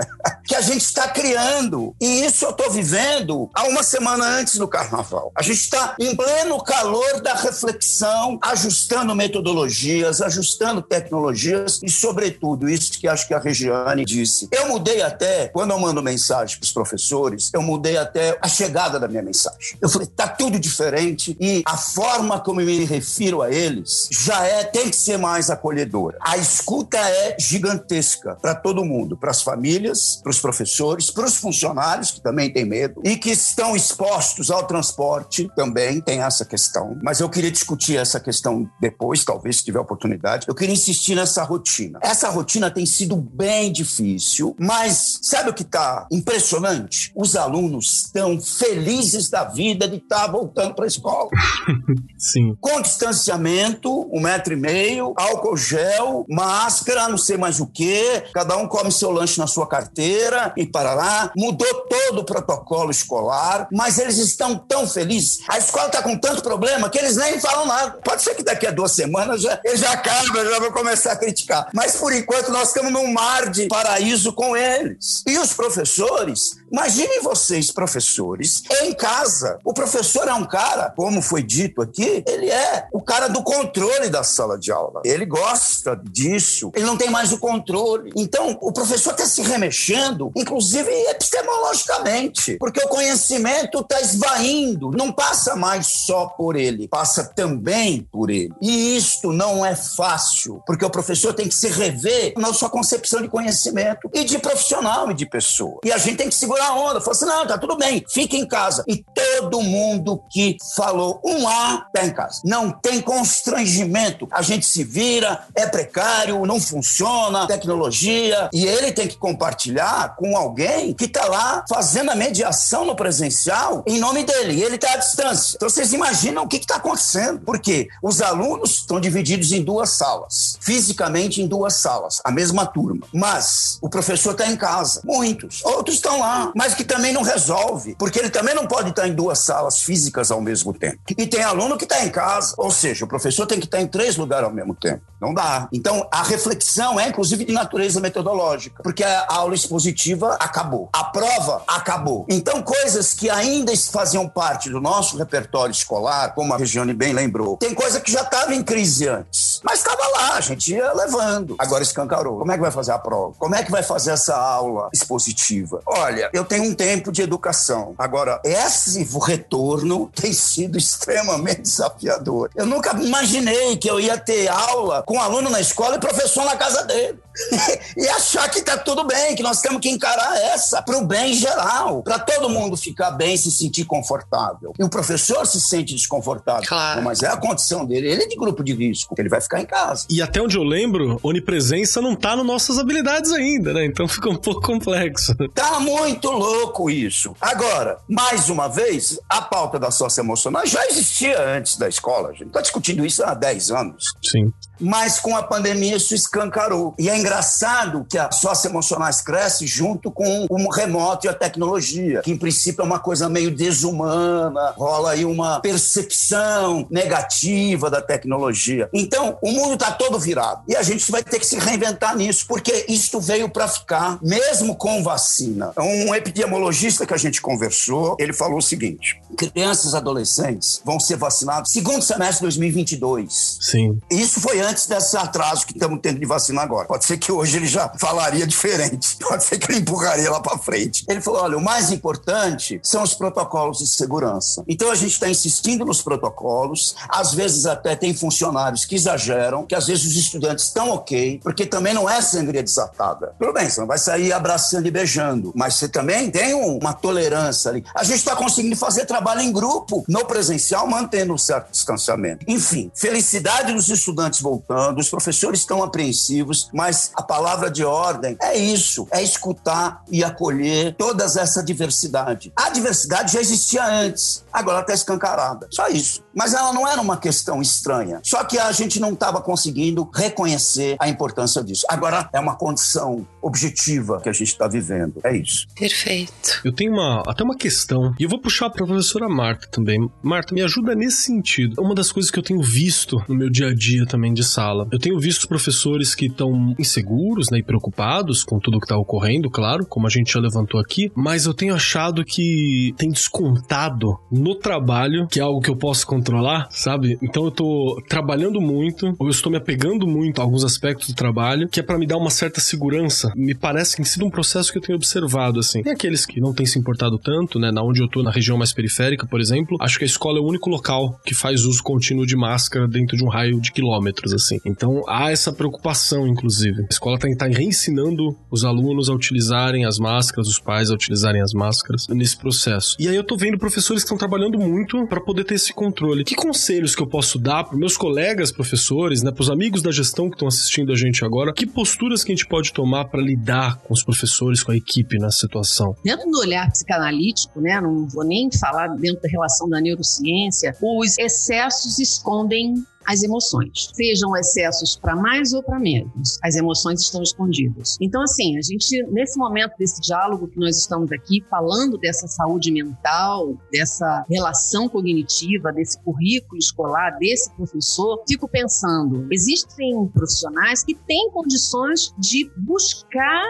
que a gente está criando. E isso eu estou vivendo há uma semana antes do carnaval. A gente está em pleno calor da reflexão, ajustando metodologias, ajustando tecnologias e, sobretudo, isso que acho que a Regiane disse. Eu mudei até, quando eu mando mensagem para os professores, eu mudei até a chegada da minha mensagem. Eu falei, tá tudo diferente e a forma como eu me refiro a eles já é, tem que ser mais acolhedora. A escuta é gigantesca para todo mundo, para as famílias, para os professores, para os funcionários que também têm medo e que estão expostos ao transporte também tem essa questão. Mas eu queria discutir essa questão depois, talvez se tiver oportunidade. Eu queria insistir nessa rotina. Essa rotina tem sido bem difícil, mas sabe o que está impressionante? Os alunos estão felizes da vida de estar tá voltando para a escola. Sim. Com distanciamento, um metro e meio, álcool gel, máscara, não sei mais o que. Cada um come seu lanche na sua carteira e para lá. Mudou todo o protocolo escolar, mas eles estão tão felizes. A escola está com tanto problema que eles nem falam nada. Pode ser que daqui a duas semanas já, eles já acabam, já vão começar a criticar. Mas por enquanto nós estamos num mar de paraíso com eles. E os professores, imaginem vocês, professores, em casa. O professor é um cara, como foi dito aqui, ele é o cara do controle da sala de aula. Ele gosta disso. Ele não tem mais o controle. Então, o professor está se remexendo inclusive epistemologicamente, porque o conhecimento está esvaindo, não passa mais só por ele, passa também por ele. E isto não é fácil, porque o professor tem que se rever na sua concepção de conhecimento e de profissional e de pessoa. E a gente tem que segurar a onda, falar assim: não, tá tudo bem, fique em casa. E todo mundo que falou um A tá em casa. Não tem constrangimento. A gente se vira, é precário, não funciona, tecnologia, e ele tem que compartilhar com alguém que está lá fazendo a mediação no presencial em nome dele. E ele está à distância. Então vocês imaginam o que está acontecendo. Porque os alunos estão divididos em duas salas, fisicamente em duas salas, a mesma turma. Mas o professor está em casa. Muitos. Outros estão lá, mas que também não resolve, porque ele também não pode estar em duas salas físicas ao mesmo tempo. E tem aluno que está em casa, ou seja, o professor tem que estar em três lugares ao mesmo tempo. Não dá. Então, a reflexão é, inclusive, de natureza metodológica, porque a aula expositiva acabou, a prova acabou. Então, coisas que ainda faziam parte do nosso repertório escolar, como a Regiane bem lembrou, tem coisa que já estava em crise antes, mas estava lá, a gente ia levando. Agora escancarou. Como é que vai fazer a prova? Como é que vai fazer essa aula expositiva? Olha, eu tenho um tempo de educação. Agora, esse retorno tem sido extremamente desafiador. Eu nunca imaginei que eu ia ter aula com aluno na escola e professor na casa dele. e achar que tá tudo bem, que nós temos que encarar essa para o bem geral, para todo mundo ficar bem, se sentir confortável. E o professor se sente desconfortável, claro. mas é a condição dele. Ele é de grupo de risco, ele vai ficar em casa. E até onde eu lembro, onipresença não tá nas nossas habilidades ainda, né? Então fica um pouco complexo. Tá muito louco isso. Agora, mais uma vez, a pauta da socioemocional já existia antes da escola. A gente está discutindo isso há 10 anos. Sim. Mas com a pandemia isso escancarou. E é engraçado que a socioemocionais cresce junto com o remoto e a tecnologia, que em princípio é uma coisa meio desumana, rola aí uma percepção negativa da tecnologia. Então, o mundo está todo virado. E a gente vai ter que se reinventar nisso, porque isto veio para ficar, mesmo com vacina. Um epidemiologista que a gente conversou, ele falou o seguinte: crianças e adolescentes vão ser vacinados segundo semestre de 2022. Sim. Isso foi antes desse atraso que estamos tendo de vacina agora. Pode ser que hoje ele já falaria diferente. Pode ser que ele empurraria lá para frente. Ele falou: olha, o mais importante são os protocolos de segurança. Então a gente está insistindo nos protocolos. Às vezes até tem funcionários que exageram, que às vezes os estudantes estão ok, porque também não é sangria desatada. Tudo bem, você não vai sair abraçando e beijando, mas você também tem uma tolerância ali. A gente está conseguindo fazer trabalho em grupo no presencial, mantendo um certo distanciamento. Enfim, felicidade dos estudantes voltando, os professores estão apreensivos, mas a palavra de ordem é isso: é escutar e acolher toda essa diversidade. A diversidade já existia antes, agora está escancarada. Só isso. Mas ela não era uma questão estranha. Só que a gente não estava conseguindo reconhecer a importância disso. Agora é uma condição objetiva que a gente está vivendo. É isso. Perfeito. Eu tenho uma, até uma questão, e eu vou puxar para a professora Marta também. Marta, me ajuda nesse sentido. Uma das coisas que eu tenho visto no meu dia a dia também de sala, eu tenho visto professores que estão inseguros né, e preocupados com tudo que está ocorrendo, claro, como a gente já levantou aqui, mas eu tenho achado que tem descontado no trabalho, que é algo que eu posso controlar, sabe? Então eu tô trabalhando muito, ou eu estou me apegando muito a alguns aspectos do trabalho, que é para me dar uma certa segurança. Me parece que tem sido um processo que eu tenho observado, assim. Tem aqueles que não têm se importado tanto, né? Na onde eu tô, na região mais periférica, por exemplo, acho que a escola é o único local que faz uso contínuo de máscara dentro de um raio de quilômetros, assim. Então há essa preocupação, inclusive. A escola tá, tá reensinando os alunos a utilizarem as máscaras, os pais a utilizarem as máscaras nesse processo. E aí eu tô vendo professores que estão trabalhando muito para poder ter esse controle. Que conselhos que eu posso dar para meus colegas professores, né, para os amigos da gestão que estão assistindo a gente agora? Que posturas que a gente pode tomar para lidar com os professores, com a equipe nessa situação? Dentro do olhar psicanalítico, né, não vou nem falar dentro da relação da neurociência, os excessos escondem as emoções, sejam excessos para mais ou para menos. As emoções estão escondidas. Então, assim, a gente, nesse momento desse diálogo que nós estamos aqui, falando dessa saúde mental, dessa relação cognitiva, desse currículo escolar, desse professor, fico pensando: existem profissionais que têm condições de buscar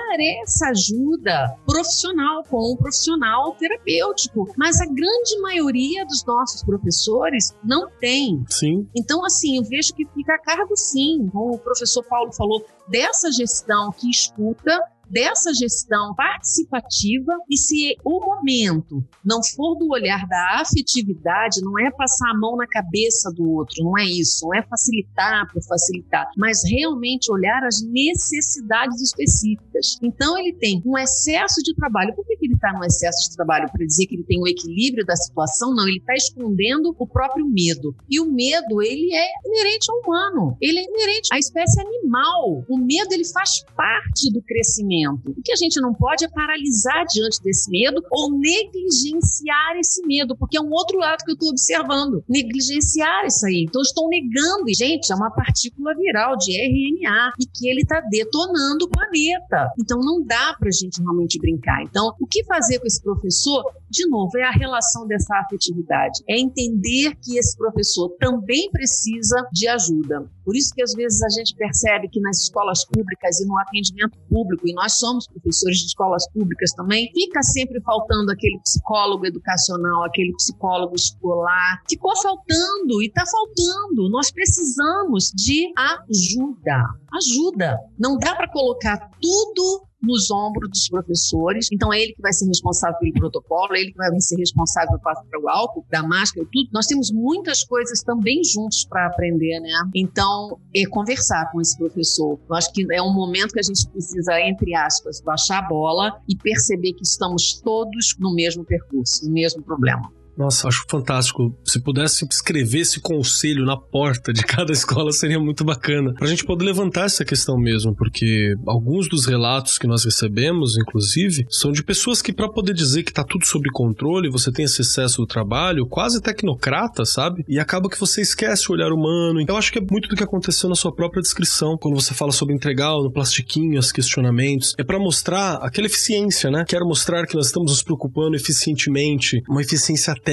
essa ajuda profissional com um profissional terapêutico, mas a grande maioria dos nossos professores não tem. Sim. Então, assim, eu vejo que fica a cargo sim, como o professor Paulo falou, dessa gestão que escuta, dessa gestão participativa e se o momento não for do olhar da afetividade, não é passar a mão na cabeça do outro, não é isso, não é facilitar por facilitar, mas realmente olhar as necessidades específicas. Então ele tem um excesso de trabalho. Por que ele está no excesso de trabalho? Para dizer que ele tem o equilíbrio da situação? Não, ele está escondendo o próprio medo. E o medo, ele é inerente ao humano, ele é inerente à espécie animal. O medo, ele faz parte do crescimento. O que a gente não pode é paralisar diante desse medo ou negligenciar esse medo, porque é um outro lado que eu estou observando. Negligenciar isso aí. Então, estou negando. E, gente, é uma partícula viral de RNA e que ele está detonando o planeta. Então, não dá para a gente realmente brincar. Então, o que fazer com esse professor? De novo, é a relação dessa afetividade. É entender que esse professor também precisa de ajuda. Por isso que às vezes a gente percebe que nas escolas públicas e no atendimento público, e nós somos professores de escolas públicas também, fica sempre faltando aquele psicólogo educacional, aquele psicólogo escolar. Ficou faltando e está faltando. Nós precisamos de ajuda. Ajuda. Não dá para colocar tudo nos ombros dos professores. Então, é ele que vai ser responsável pelo protocolo, é ele que vai ser responsável para o álcool, da máscara, tudo. Nós temos muitas coisas também juntos para aprender, né? Então, é conversar com esse professor. Eu acho que é um momento que a gente precisa, entre aspas, baixar a bola e perceber que estamos todos no mesmo percurso, no mesmo problema. Nossa, acho fantástico. Se pudesse escrever esse conselho na porta de cada escola, seria muito bacana. Pra gente poder levantar essa questão mesmo, porque alguns dos relatos que nós recebemos, inclusive, são de pessoas que, para poder dizer que tá tudo sob controle, você tem esse excesso do trabalho, quase tecnocrata, sabe? E acaba que você esquece o olhar humano. Então, acho que é muito do que aconteceu na sua própria descrição, quando você fala sobre entregar no plastiquinho os questionamentos. É para mostrar aquela eficiência, né? Quero mostrar que nós estamos nos preocupando eficientemente, uma eficiência técnica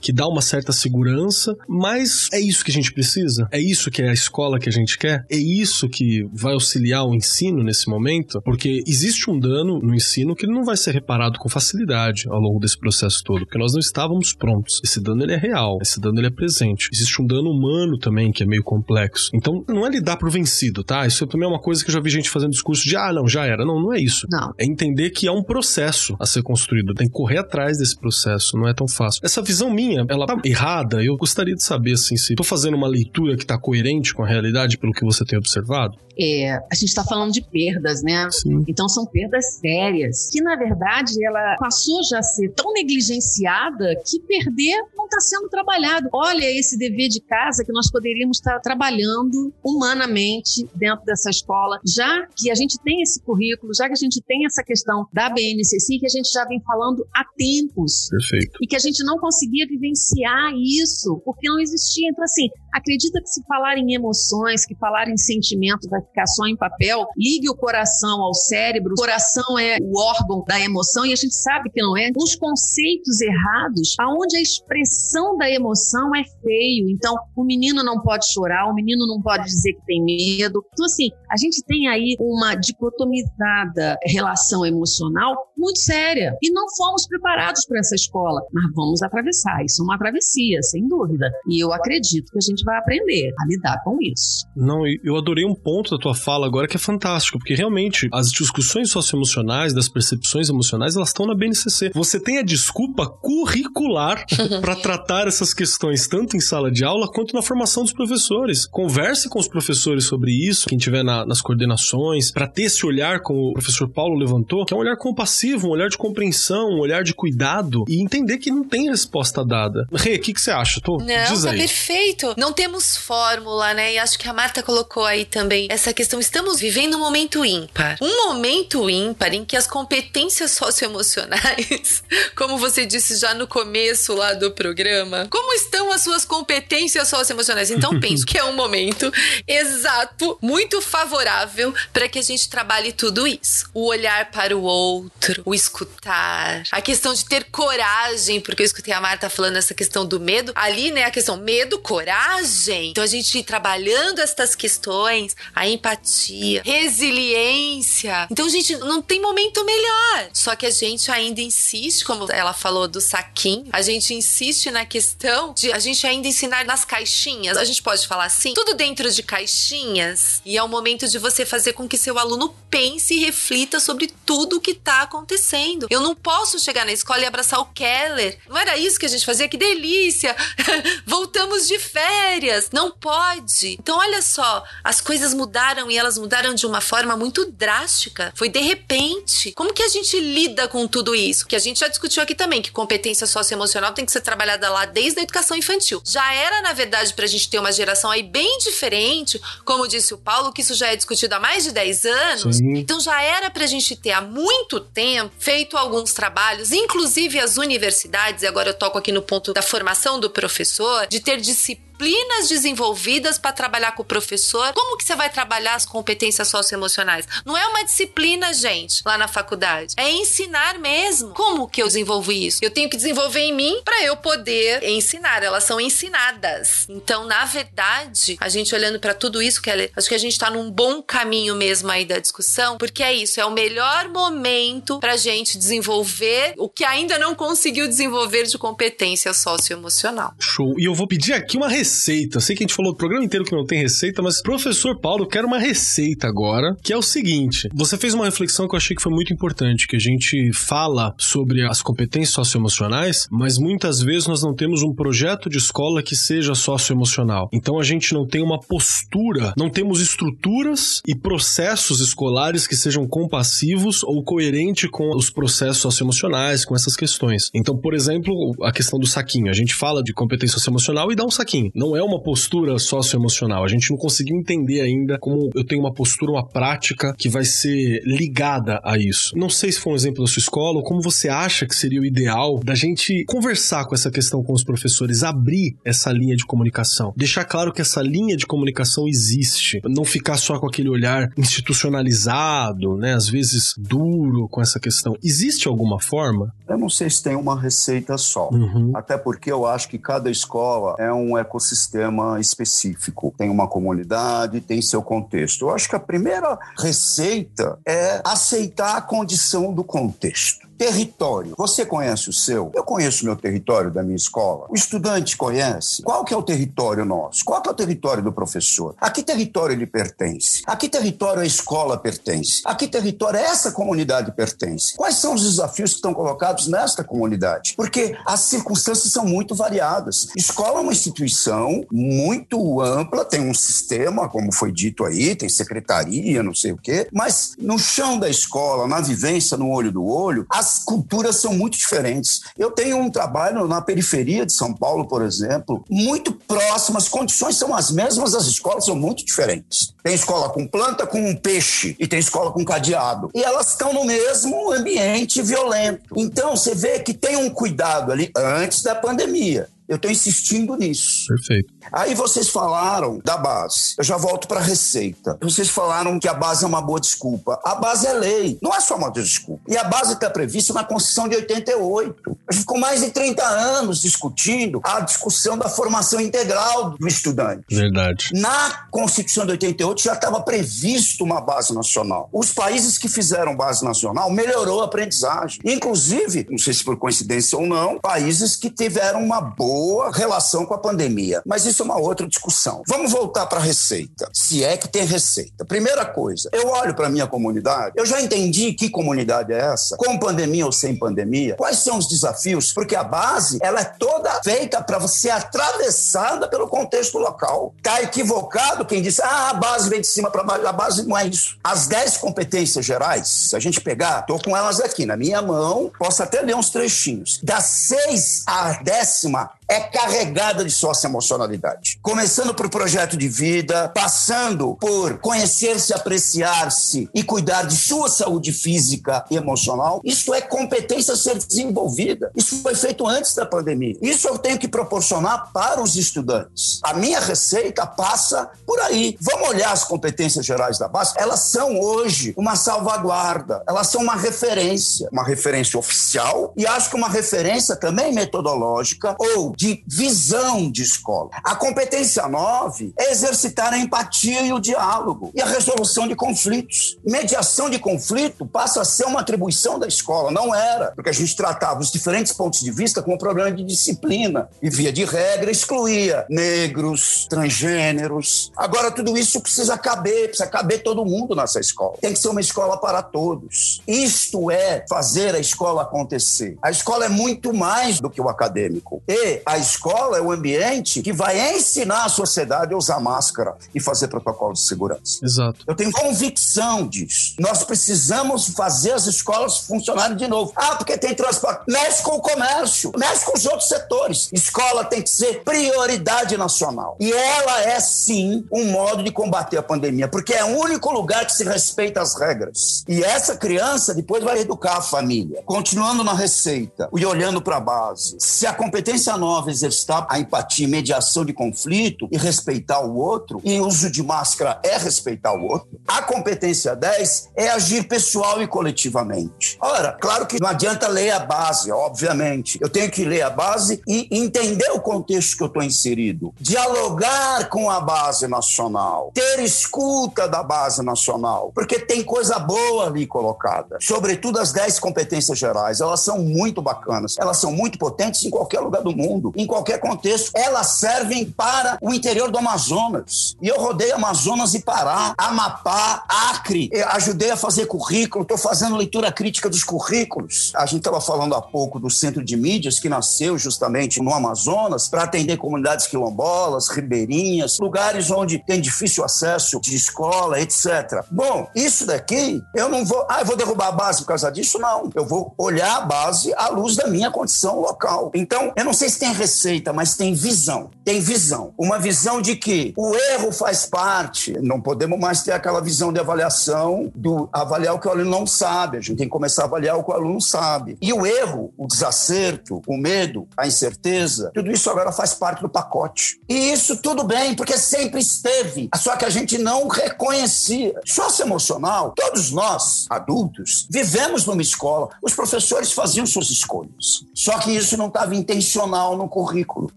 que dá uma certa segurança, mas é isso que a gente precisa? É isso que é a escola que a gente quer? É isso que vai auxiliar o ensino nesse momento? Porque existe um dano no ensino que não vai ser reparado com facilidade ao longo desse processo todo, porque nós não estávamos prontos. Esse dano ele é real, esse dano ele é presente. Existe um dano humano também que é meio complexo. Então não é lidar por vencido, tá? Isso também é uma coisa que eu já vi gente fazendo discurso de ah, não, já era. Não, não é isso. Não. É entender que é um processo a ser construído, tem que correr atrás desse processo, não é tão fácil. Essa visão minha, ela tá errada. Eu gostaria de saber, assim, se tô fazendo uma leitura que tá coerente com a realidade pelo que você tem observado. É, a gente está falando de perdas, né? Sim. Então são perdas sérias, que na verdade ela passou já a ser tão negligenciada que perder não está sendo trabalhado. Olha esse dever de casa que nós poderíamos estar trabalhando humanamente dentro dessa escola, já que a gente tem esse currículo, já que a gente tem essa questão da BNCC que a gente já vem falando há tempos. Perfeito. E que a gente não conseguia vivenciar isso, porque não existia. Então, assim, acredita que se falar em emoções, que falar em sentimento vai ficar só em papel, ligue o coração ao cérebro. O coração é o órgão da emoção e a gente sabe que não é. Os conceitos errados, aonde a expressão da emoção é feio. Então, o menino não pode chorar, o menino não pode dizer que tem medo. Então, assim, a gente tem aí uma dicotomizada relação emocional muito séria e não fomos preparados para essa escola, mas vamos atravessar. Isso é uma travessia, sem dúvida. E eu acredito que a gente vai aprender a lidar com isso. Não, eu adorei um ponto da tua fala agora que é fantástico, porque realmente as discussões socioemocionais, das percepções emocionais, elas estão na BNCC. Você tem a desculpa curricular para tratar essas questões tanto em sala de aula quanto na formação dos professores. Converse com os professores sobre isso, quem tiver na, nas coordenações, para ter esse olhar, como o professor Paulo levantou, que é um olhar compassivo, um olhar de compreensão, um olhar de cuidado e entender que não tem resposta dada. Rê, o que, que você acha? Tô, Não, diz tá aí. perfeito. Não temos fórmula, né? E acho que a Marta colocou aí também essa questão. Estamos vivendo um momento ímpar. Um momento ímpar em que as competências socioemocionais, como você disse já no começo lá do programa, como estão as suas competências socioemocionais? Então penso que é um momento exato, muito favorável para que a gente trabalhe tudo isso. O olhar para o outro, o escutar, a questão de ter coragem, porque eu escutei a Marta falando essa questão do medo. Ali, né, a questão medo, coragem. Então a gente trabalhando estas questões, a empatia, resiliência. Então, gente, não tem momento melhor. Só que a gente ainda insiste, como ela falou do saquinho, a gente insiste na questão de a gente ainda ensinar nas caixinhas. A gente pode falar assim, tudo dentro de caixinhas. E é o momento de você fazer com que seu aluno pense e reflita sobre tudo o que está acontecendo. Eu não posso chegar na escola e abraçar o Keller. Não era isso que a gente fazia? Que delícia! Voltamos de férias. Não pode. Então, olha só, as coisas mudaram e elas mudaram de uma forma muito drástica. Foi de repente. Como que a gente lida com tudo isso? Que a gente já discutiu aqui também, que competência socioemocional tem que ser trabalhada lá desde a educação infantil. Já era, na verdade, para a gente ter uma geração aí bem diferente, como disse o Paulo, que isso já é discutido há mais de 10 anos. Sim. Então já era para a gente ter há muito tempo feito alguns trabalhos, inclusive as universidades, e agora eu toco aqui no ponto da formação do professor, de ter disciplina disciplinas desenvolvidas para trabalhar com o professor. Como que você vai trabalhar as competências socioemocionais? Não é uma disciplina, gente, lá na faculdade. É ensinar mesmo. Como que eu desenvolvo isso? Eu tenho que desenvolver em mim para eu poder ensinar. Elas são ensinadas. Então, na verdade, a gente olhando para tudo isso, Kelly, acho que a gente está num bom caminho mesmo aí da discussão, porque é isso, é o melhor momento para a gente desenvolver o que ainda não conseguiu desenvolver de competência socioemocional. Show. E eu vou pedir aqui uma receita receita. Sei que a gente falou o programa inteiro que não tem receita, mas professor Paulo, eu quero uma receita agora, que é o seguinte. Você fez uma reflexão que eu achei que foi muito importante, que a gente fala sobre as competências socioemocionais, mas muitas vezes nós não temos um projeto de escola que seja socioemocional. Então a gente não tem uma postura, não temos estruturas e processos escolares que sejam compassivos ou coerentes com os processos socioemocionais, com essas questões. Então, por exemplo, a questão do saquinho. A gente fala de competência socioemocional e dá um saquinho não é uma postura socioemocional. A gente não conseguiu entender ainda como eu tenho uma postura, uma prática que vai ser ligada a isso. Não sei se foi um exemplo da sua escola ou como você acha que seria o ideal da gente conversar com essa questão com os professores, abrir essa linha de comunicação, deixar claro que essa linha de comunicação existe, não ficar só com aquele olhar institucionalizado, né, às vezes duro com essa questão. Existe alguma forma? Eu não sei se tem uma receita só, uhum. até porque eu acho que cada escola é um ecossistema ecossistema específico. Tem uma comunidade, tem seu contexto. Eu acho que a primeira receita é aceitar a condição do contexto. Território. Você conhece o seu? Eu conheço o meu território da minha escola. O estudante conhece. Qual que é o território nosso? Qual que é o território do professor? A que território ele pertence? A que território a escola pertence? A que território essa comunidade pertence? Quais são os desafios que estão colocados nesta comunidade? Porque as circunstâncias são muito variadas. Escola é uma instituição muito ampla, tem um sistema, como foi dito aí, tem secretaria, não sei o quê, mas no chão da escola, na vivência, no olho do olho, as as culturas são muito diferentes. Eu tenho um trabalho na periferia de São Paulo, por exemplo, muito próximo, as condições são as mesmas, as escolas são muito diferentes. Tem escola com planta com um peixe e tem escola com cadeado. E elas estão no mesmo ambiente violento. Então você vê que tem um cuidado ali antes da pandemia. Eu estou insistindo nisso. Perfeito. Aí vocês falaram da base. Eu já volto para a receita. Vocês falaram que a base é uma boa desculpa. A base é lei, não é só uma desculpa. E a base está prevista na Constituição de 88. A gente ficou mais de 30 anos discutindo a discussão da formação integral do estudante. Verdade. Na Constituição de 88 já estava previsto uma base nacional. Os países que fizeram base nacional melhorou a aprendizagem. Inclusive, não sei se por coincidência ou não, países que tiveram uma boa boa relação com a pandemia. Mas isso é uma outra discussão. Vamos voltar para a receita. Se é que tem receita. Primeira coisa, eu olho para minha comunidade, eu já entendi que comunidade é essa, com pandemia ou sem pandemia, quais são os desafios, porque a base ela é toda feita para ser atravessada pelo contexto local. Está equivocado quem diz, ah, a base vem de cima para baixo. A base não é isso. As 10 competências gerais, se a gente pegar, estou com elas aqui na minha mão, posso até ler uns trechinhos. Das 6 à décima é carregada de socioemocionalidade. Começando por projeto de vida, passando por conhecer-se, apreciar-se e cuidar de sua saúde física e emocional. Isso é competência a ser desenvolvida. Isso foi feito antes da pandemia. Isso eu tenho que proporcionar para os estudantes. A minha receita passa por aí. Vamos olhar as competências gerais da base? Elas são hoje uma salvaguarda, elas são uma referência, uma referência oficial e acho que uma referência também metodológica ou de visão de escola. A competência 9 é exercitar a empatia e o diálogo e a resolução de conflitos. Mediação de conflito passa a ser uma atribuição da escola, não era, porque a gente tratava os diferentes pontos de vista como um problema de disciplina e, via de regra, excluía negros, transgêneros. Agora, tudo isso precisa caber, precisa caber todo mundo nessa escola. Tem que ser uma escola para todos. Isto é fazer a escola acontecer. A escola é muito mais do que o acadêmico. E a escola é o ambiente que vai ensinar a sociedade a usar máscara e fazer protocolo de segurança. Exato. Eu tenho convicção disso. Nós precisamos fazer as escolas funcionarem de novo. Ah, porque tem transporte. Mexe com o comércio, mexe com os outros setores. Escola tem que ser prioridade nacional. E ela é, sim, um modo de combater a pandemia, porque é o único lugar que se respeita as regras. E essa criança depois vai educar a família. Continuando na receita e olhando para a base. Se a competência nova exercitar a empatia, mediação de conflito e respeitar o outro, e uso de máscara é respeitar o outro, a competência 10 é agir pessoal e coletivamente. Ora, claro que não adianta ler a base, obviamente. Eu tenho que ler a base e entender o contexto que eu estou inserido. Dialogar com a base nacional. Ter escuta da base nacional. Porque tem coisa boa ali colocada. Sobretudo as 10 competências gerais. Elas são muito bacanas. Elas são muito potentes em qualquer lugar do mundo, em qualquer contexto. Elas servem para o interior do Amazonas. E eu rodei Amazonas e Pará, Amapá, Acre. Eu ajudei a fazer currículo, estou fazendo leitura crítica dos currículos. A gente estava falando há pouco do centro de mídias que nasceu justamente no Amazonas para atender comunidades quilombolas, ribeirinhas, lugares onde tem difícil acesso de escola, etc. Bom, isso daqui eu não vou, ah, eu vou derrubar a base por causa disso, não. Eu vou olhar a base à luz da minha condição local. Então, eu não sei se tem receita, mas tem visão. Tem visão. Uma visão de que o erro faz parte. Não podemos mais ter aquela visão de avaliação do avaliar o que o aluno não sabe. A gente tem que começar a avaliar o que o aluno sabe. E o erro, o desacerto, o medo, a incerteza, tudo isso agora faz parte do pacote. E isso tudo bem, porque sempre esteve. Só que a gente não reconhecia. Sócio emocional, todos nós, adultos, vivemos numa escola. Os professores faziam suas escolhas. Só que isso não estava intencional no currículo.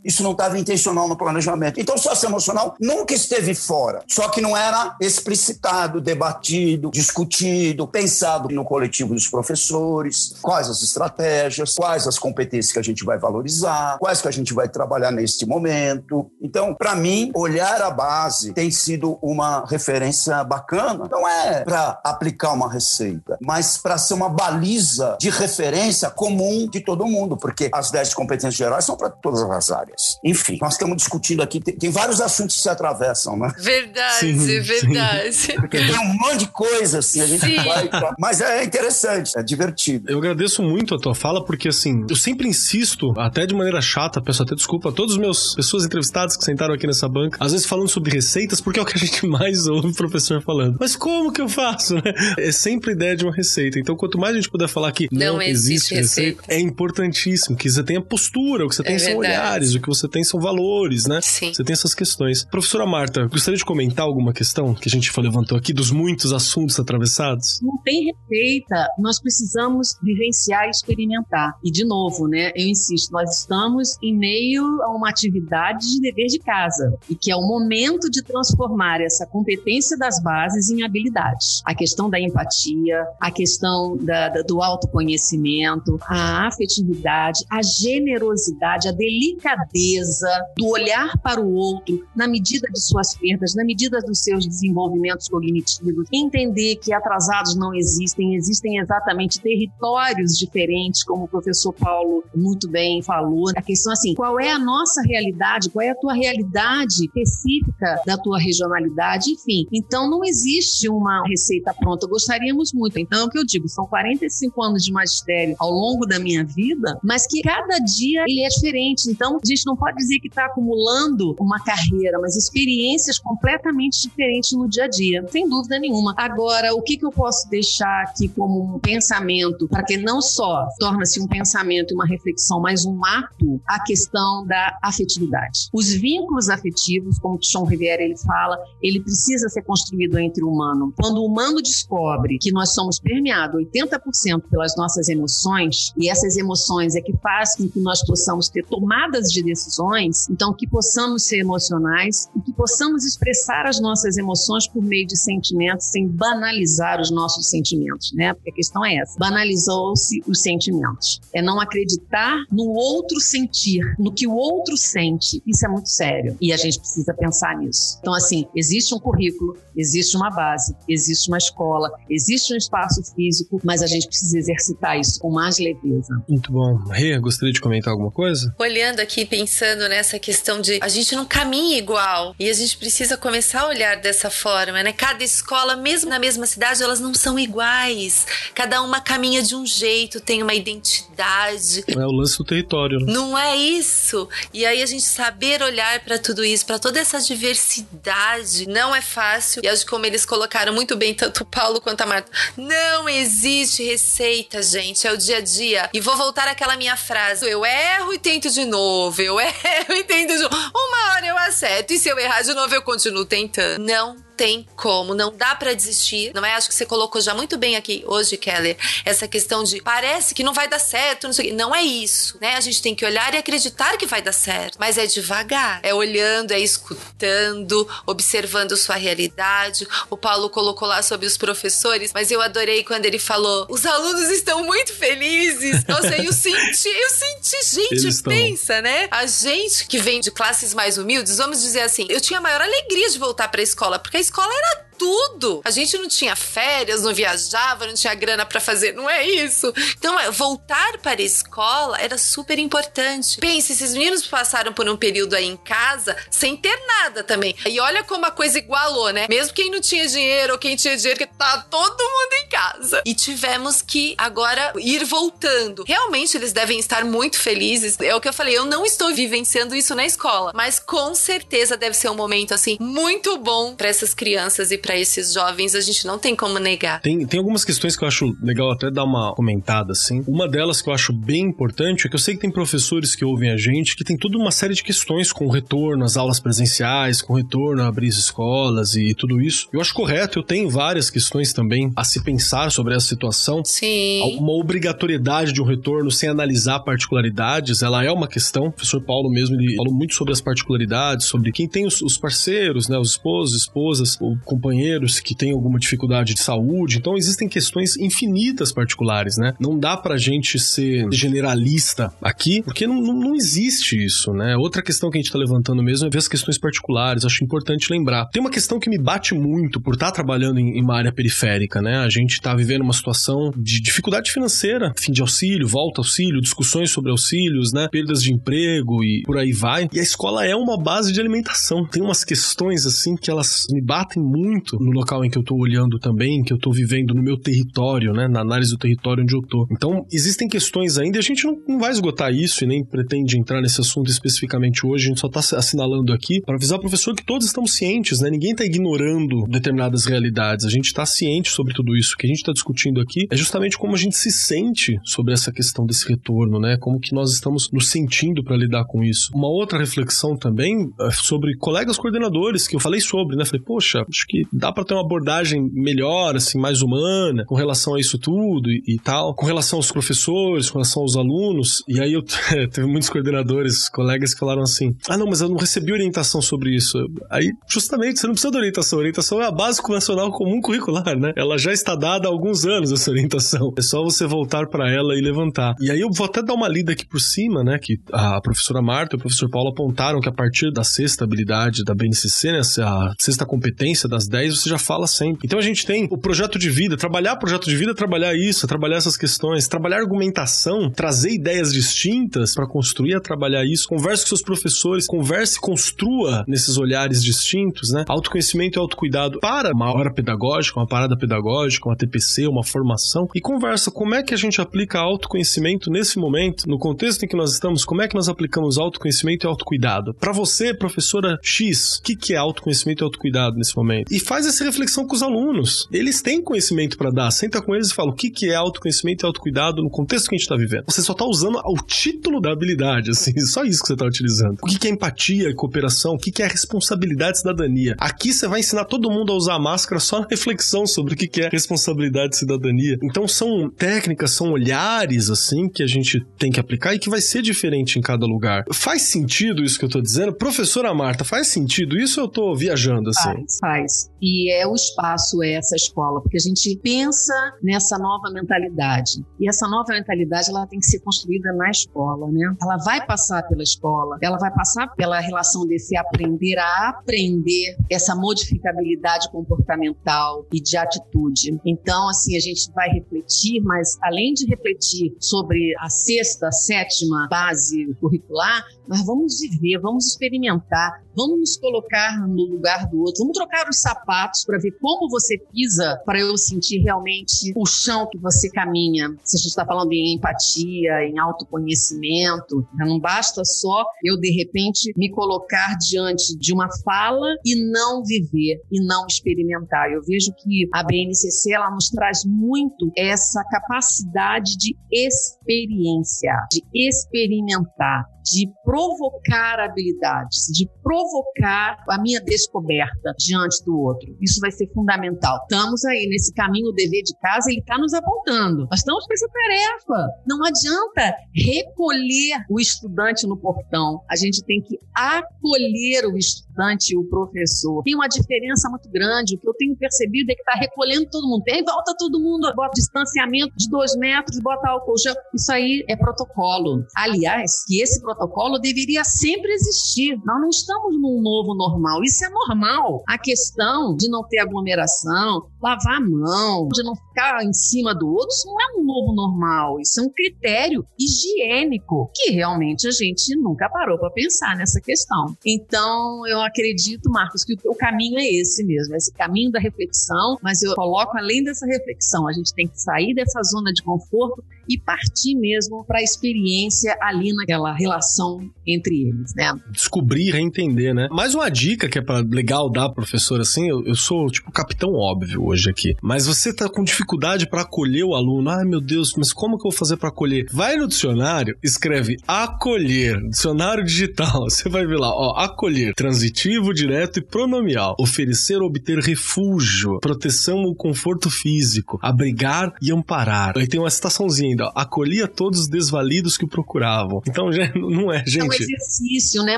Isso não estava intencional no planejamento. Então, sócio emocional nunca esteve fora. Só que não era explicitado, debatido, discutido, pensado no coletivo dos professores, quais as estratégias, quais as competências que a gente vai valorizar, quais que a gente vai trabalhar neste momento. Então, para mim, olhar a base tem sido uma referência bacana. Não é para aplicar uma receita, mas para ser uma baliza de referência comum de todo mundo, porque as 10 competências gerais são para todas as áreas. Enfim, nós estamos discutindo aqui, tem, tem, vários assuntos que se atravessam, né? Verdade, sim, verdade. Sim. Porque tem um monte de coisa, assim, a gente sim. vai. Mas é interessante, é divertido. Eu agradeço muito a tua fala, porque assim, eu sempre insisto, até de maneira chata, peço até desculpa a todas as pessoas entrevistadas que sentaram aqui nessa banca, às vezes falando sobre receitas, porque é o que a gente mais ouve o professor falando. Mas como que eu faço, né? É sempre ideia de uma receita. Então, quanto mais a gente puder falar que não, não existe, receita, receita, é importantíssimo que você tenha postura, o que você tem é são olhares, o que você tem são valores, né? Sim. Você tem essas questões. Professora Marta, gostaria de comentar alguma questão que a gente levantou aqui dos muitos assuntos atravessados? Não tem receita, nós precisamos vivenciar e experimentar. E de novo, né? Eu insisto, nós estamos em meio a uma atividade de dever de casa e que é o momento de transformar essa competência das bases em habilidades. A questão da empatia, a questão da, da, do autoconhecimento, a afetividade, a generosidade, a delicadeza do olhar para o outro na medida de suas perdas, na medida dos seus desenvolvimentos cognitivos, entender que atrasados não existem, existem exatamente territórios diferentes, como o professor Paulo muito bem falou. A questão assim, qual é a nossa realidade, qual é a tua realidade específica da tua regionalidade, enfim. Então não existe uma receita pronta. Gostaríamos muito. Então, é o que eu digo, são 45 anos de magistério ao longo da minha vida, mas que cada dia ele é diferente Então, a gente não pode dizer que está acumulando uma carreira, mas experiências completamente diferentes no dia a dia, sem dúvida nenhuma. Agora, o que, que eu posso deixar aqui como um pensamento, para que não só torna-se um pensamento e uma reflexão, mas um ato, a questão da afetividade. Os vínculos afetivos, como Sean Riviera ele fala, ele precisa ser construído entre o humano. Quando o humano descobre que nós somos permeados 80% pelas nossas emoções, e essas emoções é que faz com que nós possamos ter tomadas de decisões, então que possamos ser emocionais e que possamos expressar as nossas emoções por meio de sentimentos sem banalizar os nossos sentimentos, né? Porque a questão é essa. Banalizou-se os sentimentos. É não acreditar no outro sentir, no que o outro sente. Isso é muito sério e a gente precisa pensar nisso. Então, assim, existe um currículo, existe uma base, existe uma escola, existe um espaço físico, mas a gente precisa exercitar isso com mais leveza. Muito bom. Rê, gostaria de comentar alguma coisa? Olhando aqui, pensando nessa questão de a gente não caminha igual e a gente precisa começar a olhar dessa forma, né? Cada escola, mesmo na mesma cidade, elas não são iguais. Cada uma caminha de um jeito, tem uma identidade. É o lance do território. Né? Não é isso. E aí a gente saber olhar para tudo isso, para toda essa diversidade, não é fácil. E acho que como eles colocaram muito bem tanto o Paulo quanto a Marta, não existe receita, gente, é o dia a dia. E vou voltar àquela minha frase: eu erro e tento de novo, eu erro e tento de novo. Uma hora eu acerto, e se eu errar de novo, eu continuo tentando. Não tem como, não dá para desistir. Não é? Acho que você colocou já muito bem aqui hoje, Keller, essa questão de parece que não vai dar certo, não sei o Não é isso, né? A gente tem que olhar e acreditar que vai dar certo, mas é devagar, é olhando, é escutando, observando sua realidade. O Paulo colocou lá sobre os professores, mas eu adorei quando ele falou: os alunos estão muito felizes. Nossa, eu senti, eu senti, gente, Eles pensa, estão. né? A gente que vem de classes mais humildes, vamos dizer assim, eu tinha a maior alegria de voltar para a escola, porque a escola era tudo. A gente não tinha férias, não viajava, não tinha grana para fazer, não é isso. Então, é, voltar para a escola era super importante. Pense, esses meninos passaram por um período aí em casa sem ter nada também. E olha como a coisa igualou, né? Mesmo quem não tinha dinheiro ou quem tinha dinheiro, que tá todo mundo em casa. E tivemos que agora ir voltando. Realmente eles devem estar muito felizes. É o que eu falei, eu não estou vivenciando isso na escola, mas com certeza deve ser um momento assim muito bom para essas crianças e para para esses jovens, a gente não tem como negar. Tem, tem algumas questões que eu acho legal até dar uma comentada, assim. Uma delas que eu acho bem importante é que eu sei que tem professores que ouvem a gente que tem toda uma série de questões com o retorno às aulas presenciais, com o retorno a abrir as escolas e tudo isso. Eu acho correto, eu tenho várias questões também a se pensar sobre essa situação. Sim. Uma obrigatoriedade de um retorno sem analisar particularidades, ela é uma questão. O professor Paulo mesmo, ele falou muito sobre as particularidades, sobre quem tem os, os parceiros, né, os esposos, esposas, o companheiro que têm alguma dificuldade de saúde. Então existem questões infinitas particulares, né? Não dá pra gente ser generalista aqui, porque não, não, não existe isso, né? Outra questão que a gente tá levantando mesmo é ver as questões particulares. Acho importante lembrar. Tem uma questão que me bate muito por estar tá trabalhando em, em uma área periférica, né? A gente tá vivendo uma situação de dificuldade financeira, fim de auxílio, volta auxílio, discussões sobre auxílios, né? Perdas de emprego e por aí vai. E a escola é uma base de alimentação. Tem umas questões assim que elas me batem muito no local em que eu tô olhando também, que eu tô vivendo no meu território, né? Na análise do território onde eu tô. Então, existem questões ainda, a gente não, não vai esgotar isso e nem pretende entrar nesse assunto especificamente hoje, a gente só tá assinalando aqui para avisar o professor que todos estamos cientes, né? Ninguém tá ignorando determinadas realidades, a gente tá ciente sobre tudo isso. O que a gente tá discutindo aqui é justamente como a gente se sente sobre essa questão desse retorno, né? Como que nós estamos nos sentindo para lidar com isso. Uma outra reflexão também é sobre colegas coordenadores que eu falei sobre, né? Falei, poxa, acho que dá para ter uma abordagem melhor, assim, mais humana, com relação a isso tudo e, e, tal, com relação aos professores, com relação aos alunos. E aí eu teve muitos coordenadores, colegas que falaram assim: ah, não, mas eu não recebi orientação sobre isso. Aí, justamente, você não precisa de orientação. A orientação é a base nacional comum curricular, né? Ela já está dada há alguns anos, essa orientação. É só você voltar para ela e levantar. E aí eu vou até dar uma lida aqui por cima, né? Que a professora Marta e o professor Paulo apontaram que a partir da sexta habilidade da BNCC, né? A sexta competência das 10 Isso você já fala sempre. Então a gente tem o projeto de vida, trabalhar projeto de vida, trabalhar isso, trabalhar essas questões, trabalhar argumentação, trazer ideias distintas para construir a trabalhar isso. Converse com seus professores, converse, construa nesses olhares distintos, né? Autoconhecimento e autocuidado para uma hora pedagógica, uma parada pedagógica, uma TPC, uma formação e conversa como é que a gente aplica autoconhecimento nesse momento, no contexto em que nós estamos, como é que nós aplicamos autoconhecimento e autocuidado. Para você, professora X, o que, que é autoconhecimento e autocuidado nesse momento? E faz essa reflexão com os alunos. Eles têm conhecimento para dar. Senta com eles e fala o que, que é autoconhecimento e autocuidado no contexto que a gente está vivendo. Você só está usando o título da habilidade, assim, só isso que você está utilizando. O que, que é empatia e cooperação? O que, que é responsabilidade e cidadania? Aqui você vai ensinar todo mundo a usar máscara só na reflexão sobre o que, que é responsabilidade e cidadania. Então são técnicas, são olhares, assim, que a gente tem que aplicar e que vai ser diferente em cada lugar. Faz sentido isso que eu tô dizendo? Professora Marta, faz sentido isso ou eu tô viajando, assim? Faz, faz. E é o espaço, é essa escola, porque a gente pensa nessa nova mentalidade. E essa nova mentalidade, ela tem que ser construída na escola, né? Ela vai passar pela escola, ela vai passar pela relação desse aprender a aprender essa modificabilidade comportamental e de atitude. Então, assim, a gente vai refletir, mas além de refletir sobre a sexta, sétima base curricular, nós vamos viver, vamos experimentar, vamos nos colocar no lugar do outro, vamos trocar os sapatos para ver como você pisa, para eu sentir realmente o chão que você caminha. Se a gente está falando em empatia, em autoconhecimento, não basta só eu, de repente, me colocar diante de uma fala e não viver, e não experimentar. Eu vejo que a BNCC ela nos traz muito essa capacidade de experiência, de experimentar, de provocar habilidades, de provocar a minha descoberta diante do outro. Isso vai ser fundamental. Estamos aí nesse caminho, o dever de casa, ele está nos apontando. Nós estamos com essa tarefa. Não adianta recolher o estudante no portão. A gente tem que acolher o estudante o professor. Tem uma diferença muito grande. O que eu tenho percebido é que está recolhendo todo mundo. Tem volta todo mundo, bota distanciamento de dois metros, bota álcool gel. Isso aí é protocolo. Aliás, que esse protocolo deveria sempre existir. Nós não estamos num novo normal. Isso é normal. A questão de não ter aglomeração, lavar a mão, de não ficar em cima do outro, isso não é um novo normal. Isso é um critério higiênico que realmente a gente nunca parou para pensar nessa questão. Então, eu acredito, Marcos, que o caminho é esse mesmo, esse caminho da reflexão, mas eu coloco além dessa reflexão, a gente tem que sair dessa zona de conforto e partir mesmo para a experiência ali naquela relação entre eles, né? Descobrir, reentender, né? Mais uma dica que é para legal dar, professor, assim, eu, eu sou tipo capitão óbvio hoje aqui, mas você tá com dificuldade para acolher o aluno. Ai, meu Deus, mas como que eu vou fazer para acolher? Vai no dicionário, escreve acolher, dicionário digital. Você vai ver lá, ó, acolher, transitivo, direto e pronomial. Oferecer ou obter refúgio, proteção ou conforto físico, abrigar e amparar. Aí tem uma citaçãozinha ainda, ó, acolhia todos os desvalidos que o procuravam. Então, já não é, gente. É um exercício, né,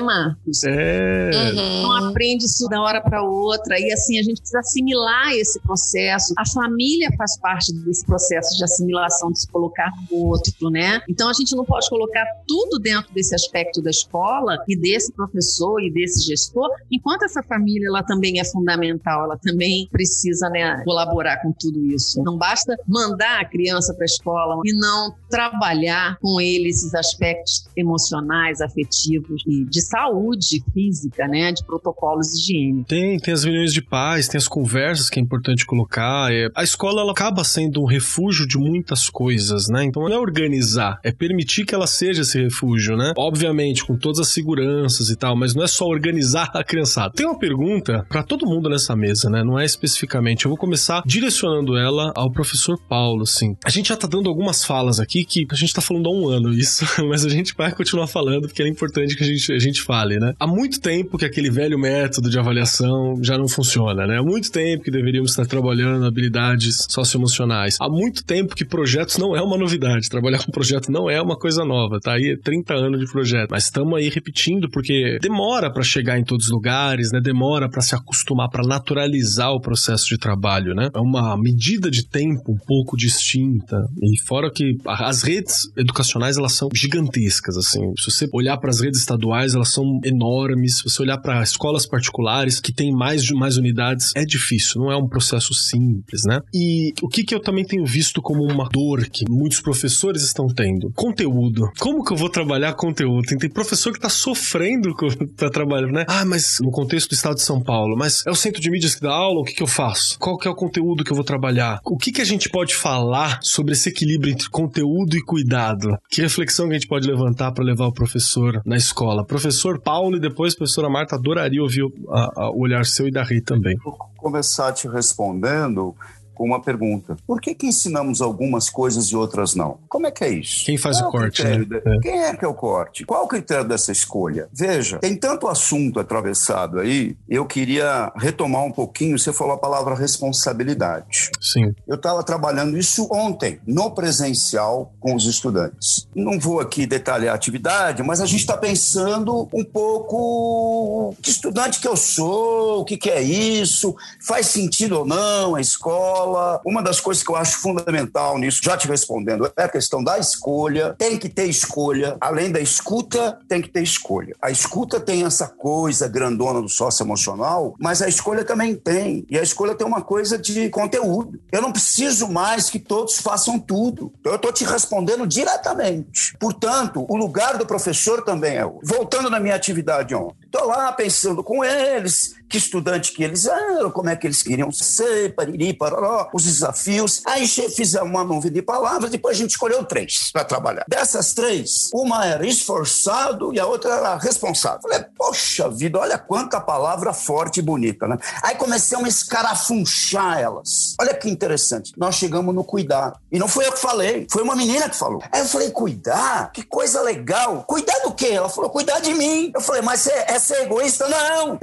Marcos? É. Uhum. Não aprende isso da hora para outra. E assim, a gente precisa assimilar esse processo. A família faz parte desse processo de assimilação, de se colocar no outro, né? Então, a gente não pode colocar tudo dentro desse aspecto da escola e desse professor e desse gestor, enquanto essa família ela também é fundamental, ela também precisa né, colaborar com tudo isso. Não basta mandar a criança para a escola e não trabalhar com ele esses aspectos emocionais, afetivos e de saúde física, né, de protocolos higiênicos. Tem, tem as reuniões de paz, tem as conversas que é importante colocar. É, a escola ela acaba sendo um refúgio de muitas coisas, né? Então não é organizar, é permitir que ela seja esse refúgio, né? Obviamente com todas as seguranças e tal, mas não é só organizar a criançada. Tem uma pergunta para todo mundo nessa mesa, né? Não é especificamente. Eu vou começar direcionando ela ao professor Paulo, assim. A gente já tá dando algumas falas aqui que a gente tá falando há um ano isso, mas a gente vai continuar falando porque é importante que a gente, a gente fale, né? Há muito tempo que aquele velho método de avaliação já não funciona, né? Há muito tempo que deveríamos estar trabalhando habilidades socioemocionais. Há muito tempo que projetos não é uma novidade. Trabalhar com projeto não é uma coisa nova, tá aí 30 anos de projeto. Mas estamos aí repetindo porque demora para chegar em todos os lugares, né? Demora para se acostumar, para naturalizar o processo de trabalho, né? É uma medida de tempo um pouco distinta. E fora que as redes educacionais elas são gigantescas, assim. Se você olhar para as redes estaduais, elas são enormes. Se você olhar para escolas particulares que têm mais mais unidades, é difícil, não é um processo simples, né? E o que, que eu também tenho visto como uma dor que muitos professores estão tendo? Conteúdo. Como que eu vou trabalhar conteúdo? Tem, tem professor que está sofrendo para trabalhar, né? Ah, mas no contexto do estado de São Paulo, mas é o centro de mídias que dá aula, o que, que eu faço? Qual que é o conteúdo que eu vou trabalhar? O que, que a gente pode falar sobre esse equilíbrio entre conteúdo e cuidado? Que reflexão que a gente pode levantar para levar o professor na escola? Professor Paulo e depois professora Marta, adoraria ouvir o, a, a, o olhar seu e da Rita também. Vou começar te respondendo com uma pergunta. Por que, que ensinamos algumas coisas e outras não? Como é que é isso? Quem faz Qual o corte, né? De... É. Quem é que é o corte? Qual o critério dessa escolha? Veja, tem tanto assunto atravessado aí, eu queria retomar um pouquinho, você falou a palavra responsabilidade. Sim. Eu estava trabalhando isso ontem, no presencial, com os estudantes. Não vou aqui detalhar a atividade, mas a gente está pensando um pouco que estudante que eu sou, o que, que é isso, faz sentido ou não a escola, escola, uma das coisas que eu acho fundamental nisso, já te respondendo, é a questão da escolha. Tem que ter escolha. Além da escuta, tem que ter escolha. A escuta tem essa coisa grandona do socioemocional, mas a escolha também tem. E a escolha tem uma coisa de conteúdo. Eu não preciso mais que todos façam tudo. Eu estou te respondendo diretamente. Portanto, o lugar do professor também é outro. Voltando na minha atividade ontem. Estou lá pensando com eles, que estudante que eles eram, como é que eles queriam ser, pariri, pararó, os desafios. Aí fizemos uma nuvem de palavras, depois a gente escolheu três para trabalhar. Dessas três, uma era esforçado e a outra era responsável. Falei, poxa vida, olha quanta palavra forte e bonita, né? Aí comecei a escarafunchar elas. Olha que interessante. Nós chegamos no cuidar. E não foi eu que falei, foi uma menina que falou. Aí eu falei, cuidar? Que coisa legal. Cuidar do quê? Ela falou, cuidar de mim. Eu falei, mas é, é ser egoísta? Não.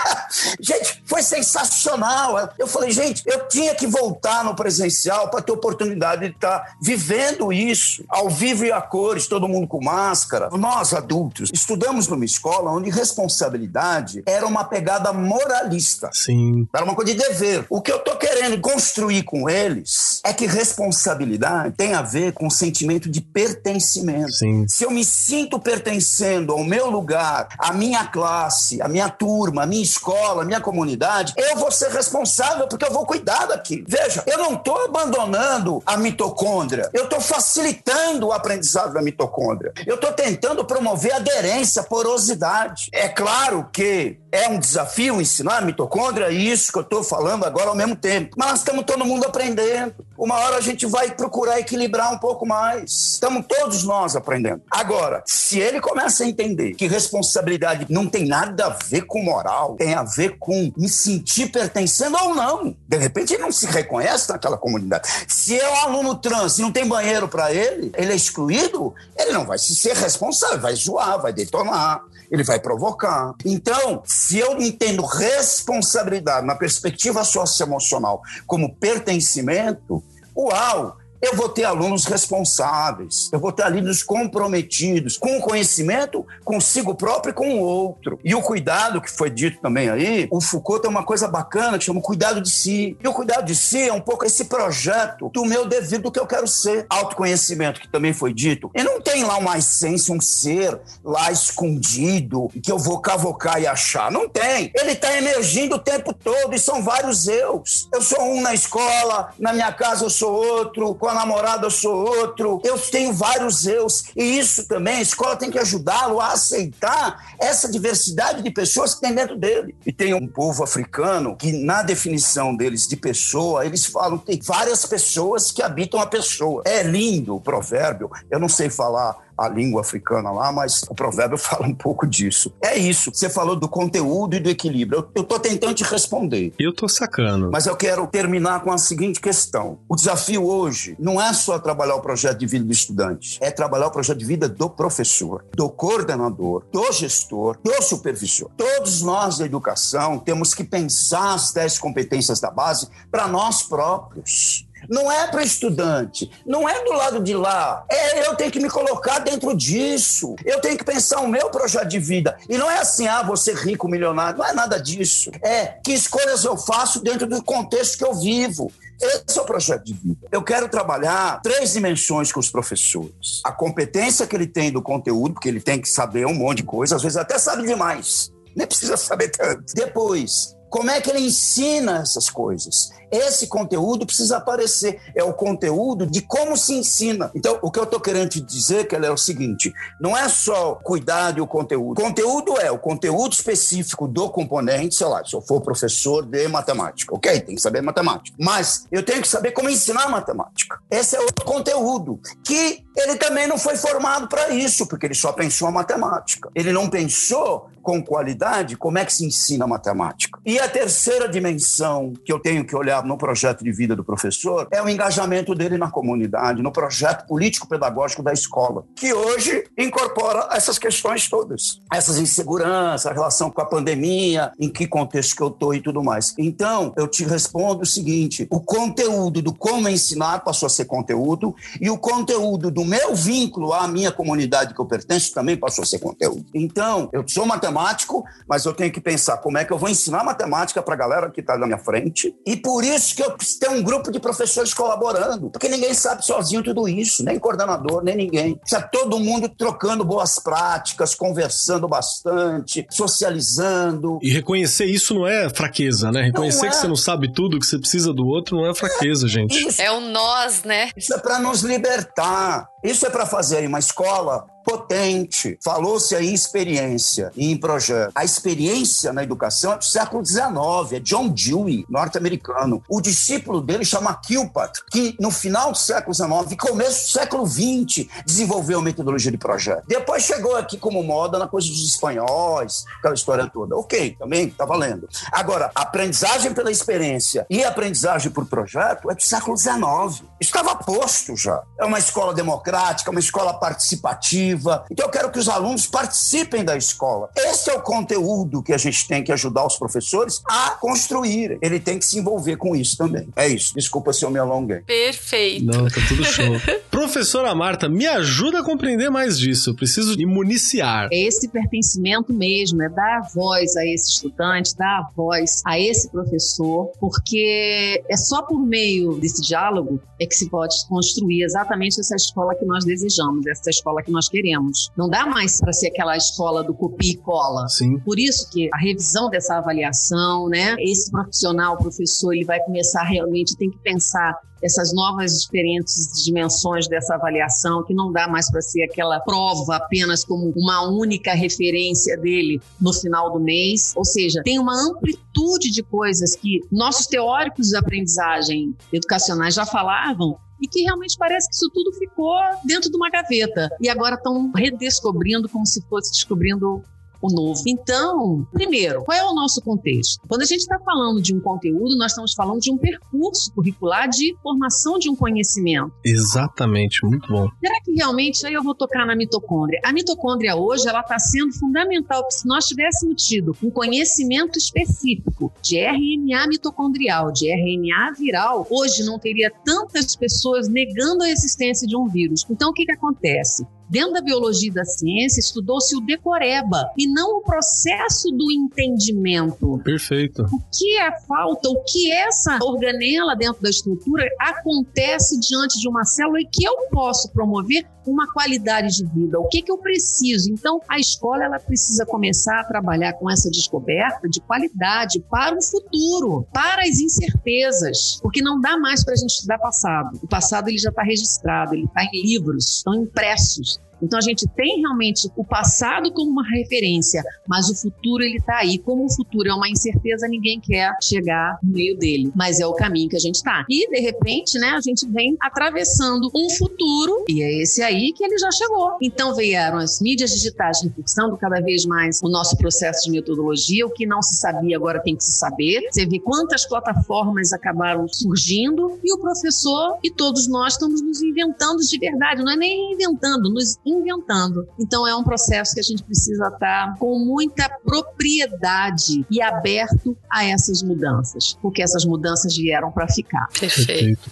gente, foi sensacional. Eu falei, gente, eu tinha que voltar no presencial para ter oportunidade de estar tá vivendo isso ao vivo e a cores, todo mundo com máscara. Nós, adultos, estudamos numa escola onde responsabilidade era uma pegada moralista. Sim. Era uma coisa de dever. O que eu tô querendo construir com eles é que responsabilidade tem a ver com o sentimento de pertencimento. Sim. Se eu me sinto pertencendo ao meu lugar, à minha classe, à minha turma, à minha escola, à minha comunidade, eu vou ser responsável porque eu vou cuidar daqui. Veja, eu não estou abandonando a mitocôndria, eu estou facilitando o aprendizado da mitocôndria. Eu estou tentando promover aderência, porosidade. É claro que é um desafio ensinar a mitocôndria, e isso que eu estou falando agora ao mesmo tempo. Mas estamos todo mundo aprendendo. Uma hora a gente vai procurar equilibrar um pouco mais. Estamos todos nós aprendendo. Agora, se ele começa a entender que responsabilidade não tem nada a ver com moral, tem a ver com me sentir pertencendo ou não. De repente ele não se reconhece naquela comunidade. Se é um aluno trans e não tem banheiro para ele, ele é excluído, ele não vai se ser responsável, vai zoar, vai detonar ele vai provocar. Então, se eu entendo responsabilidade na perspectiva socioemocional como pertencimento, uau! Eu vou ter alunos responsáveis, eu vou ter alunos comprometidos com o conhecimento, consigo próprio e com o outro. E o cuidado que foi dito também aí, o Foucault tem uma coisa bacana que chama cuidado de si. E o cuidado de si é um pouco esse projeto do meu devido do que eu quero ser. Autoconhecimento, que também foi dito. E não tem lá uma essência, um ser lá escondido que eu vou cavocar e achar. Não tem. Ele está emergindo o tempo todo e são vários eus. Eu sou um na escola, na minha casa eu sou outro, com a namorada eu sou outro, eu tenho vários eus. E isso também, a escola tem que ajudá-lo a aceitar essa diversidade de pessoas que tem dentro dele. E tem um povo africano que, na definição deles de pessoa, eles falam que tem várias pessoas que habitam a pessoa. É lindo o provérbio, eu não sei falar a língua africana lá, mas o provérbio fala um pouco disso. É isso. Você falou do conteúdo e do equilíbrio. Eu, estou tentando te responder. Eu tô sacando. Mas eu quero terminar com a seguinte questão. O desafio hoje não é só trabalhar o projeto de vida do estudante, é trabalhar o projeto de vida do professor, do coordenador, do gestor, do supervisor. Todos nós da educação temos que pensar as 10 competências da base para nós próprios. Não é para estudante, não é do lado de lá. É eu tenho que me colocar dentro disso. Eu tenho que pensar o meu projeto de vida. E não é assim, ah, você rico, milionário. Não é nada disso. É que escolhas eu faço dentro do contexto que eu vivo. Esse é o projeto de vida. Eu quero trabalhar três dimensões com os professores. A competência que ele tem do conteúdo, porque ele tem que saber um monte de coisa, às vezes até sabe demais. Nem precisa saber tanto. Depois, como é que ele ensina essas coisas? Esse conteúdo precisa aparecer. É o conteúdo de como se ensina. Então, o que eu estou querendo te dizer, que é o seguinte: não é só cuidar do conteúdo. Conteúdo é o conteúdo específico do componente, sei lá, se eu for professor de matemática, ok? Tem que saber matemática. Mas eu tenho que saber como ensinar matemática. Esse é outro conteúdo que ele também não foi formado para isso, porque ele só pensou a matemática. Ele não pensou com qualidade como é que se ensina matemática. E a terceira dimensão que eu tenho que olhar no projeto de vida do professor é o engajamento dele na comunidade, no projeto político-pedagógico da escola, que hoje incorpora essas questões todas. Essas inseguranças, a relação com a pandemia, em que contexto que eu estou e tudo mais. Então, eu te respondo o seguinte: o conteúdo do como ensinar passou a ser conteúdo, e o conteúdo do meu vínculo à minha comunidade que eu pertenço também passou a ser conteúdo. Então, eu sou matemático, mas eu tenho que pensar como é que eu vou ensinar matemática para a galera que está na minha frente, e por por isso que eu preciso ter um grupo de professores colaborando, porque ninguém sabe sozinho tudo isso, nem coordenador, nem ninguém. Precisa todo mundo trocando boas práticas, conversando bastante, socializando. E reconhecer isso não é fraqueza, né? Reconhecer é. que você não sabe tudo, que você precisa do outro, não é fraqueza, é, gente. Isso. É o nós, né? Isso é para nos libertar. Isso é para fazer uma escola potente. Falou-se aí em experiência e em projeto. A experiência na educação é do século XIX, é John Dewey, norte-americano. O discípulo dele chama Kilpatrick, que no final do século XIX e começo do século XX desenvolveu a metodologia de projeto. Depois chegou aqui como moda na coisa dos espanhóis, aquela história toda. Ok, também tá valendo. Agora, aprendizagem pela experiência e aprendizagem por projeto é do século XIX. Estava posto já. É uma escola democrática, uma escola participativa, então eu quero que os alunos participem da escola. Esse é o conteúdo que a gente tem que ajudar os professores a construir. Ele tem que se envolver com isso também. É isso. Desculpa se eu me alonguei. Perfeito. Não, tá tudo show. Professora Marta, me ajuda a compreender mais disso. Eu preciso me municiar. É esse pertencimento mesmo, é dar voz a esse estudante, dar voz a esse professor, porque é só por meio desse diálogo é que se pode construir exatamente essa escola que nós desejamos, essa escola que nós queremos queremos. Não dá mais para ser aquela escola do copia e cola. Sim. Por isso que a revisão dessa avaliação, né? Esse profissional, professor, ele vai começar realmente tem que pensar essas novas diferentes dimensões dessa avaliação, que não dá mais para ser aquela prova apenas como uma única referência dele no final do mês. Ou seja, tem uma amplitude de coisas que nossos teóricos de aprendizagem educacionais já falavam e que realmente parece que isso tudo ficou dentro de uma gaveta. E agora estão redescobrindo como se fosse descobrindo o novo. Então, primeiro, qual é o nosso contexto? Quando a gente está falando de um conteúdo, nós estamos falando de um percurso curricular de formação de um conhecimento. Exatamente, muito bom. Será que realmente aí eu vou tocar na mitocôndria? A mitocôndria hoje ela está sendo fundamental. Se nós tivéssemos tido um conhecimento específico de RNA mitocondrial, de RNA viral, hoje não teria tantas pessoas negando a existência de um vírus. Então, o que, que acontece? Dentro da biologia e da ciência, estudou-se o decoreba e não o processo do entendimento. Perfeito. O que é falta, o que essa organela dentro da estrutura acontece diante de uma célula e que eu posso promover uma qualidade de vida, o que, que eu preciso. Então, a escola ela precisa começar a trabalhar com essa descoberta de qualidade para o futuro, para as incertezas, porque não dá mais para a gente estudar passado. O passado ele já está registrado, ele está em livros, estão impressos. Então a gente tem realmente o passado como uma referência, mas o futuro ele está aí. Como o futuro é uma incerteza, ninguém quer chegar no meio dele, mas é o caminho que a gente está. E de repente, né, a gente vem atravessando um futuro e é esse aí que ele já chegou. Então vieram as mídias digitais reforçando cada vez mais o nosso processo de metodologia, o que não se sabia agora tem que se saber. Você vê quantas plataformas acabaram surgindo e o professor e todos nós estamos nos inventando de verdade, não é nem inventando, nos inventando. Então é um processo que a gente precisa estar com muita propriedade e aberto a essas mudanças, porque essas mudanças vieram para ficar. Perfeito.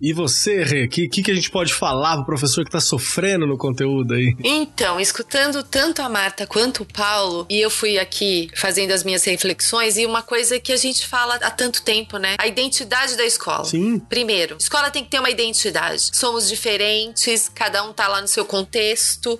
e você, Rê, o que, que, a gente pode falar pro professor que está sofrendo no conteúdo aí? Então, escutando tanto a Marta quanto o Paulo, e eu fui aqui fazendo as minhas reflexões, e uma coisa que a gente fala há tanto tempo, né? A identidade da escola. Sim. Primeiro, escola tem que ter uma identidade. Somos diferentes, cada um tá lá no seu contexto.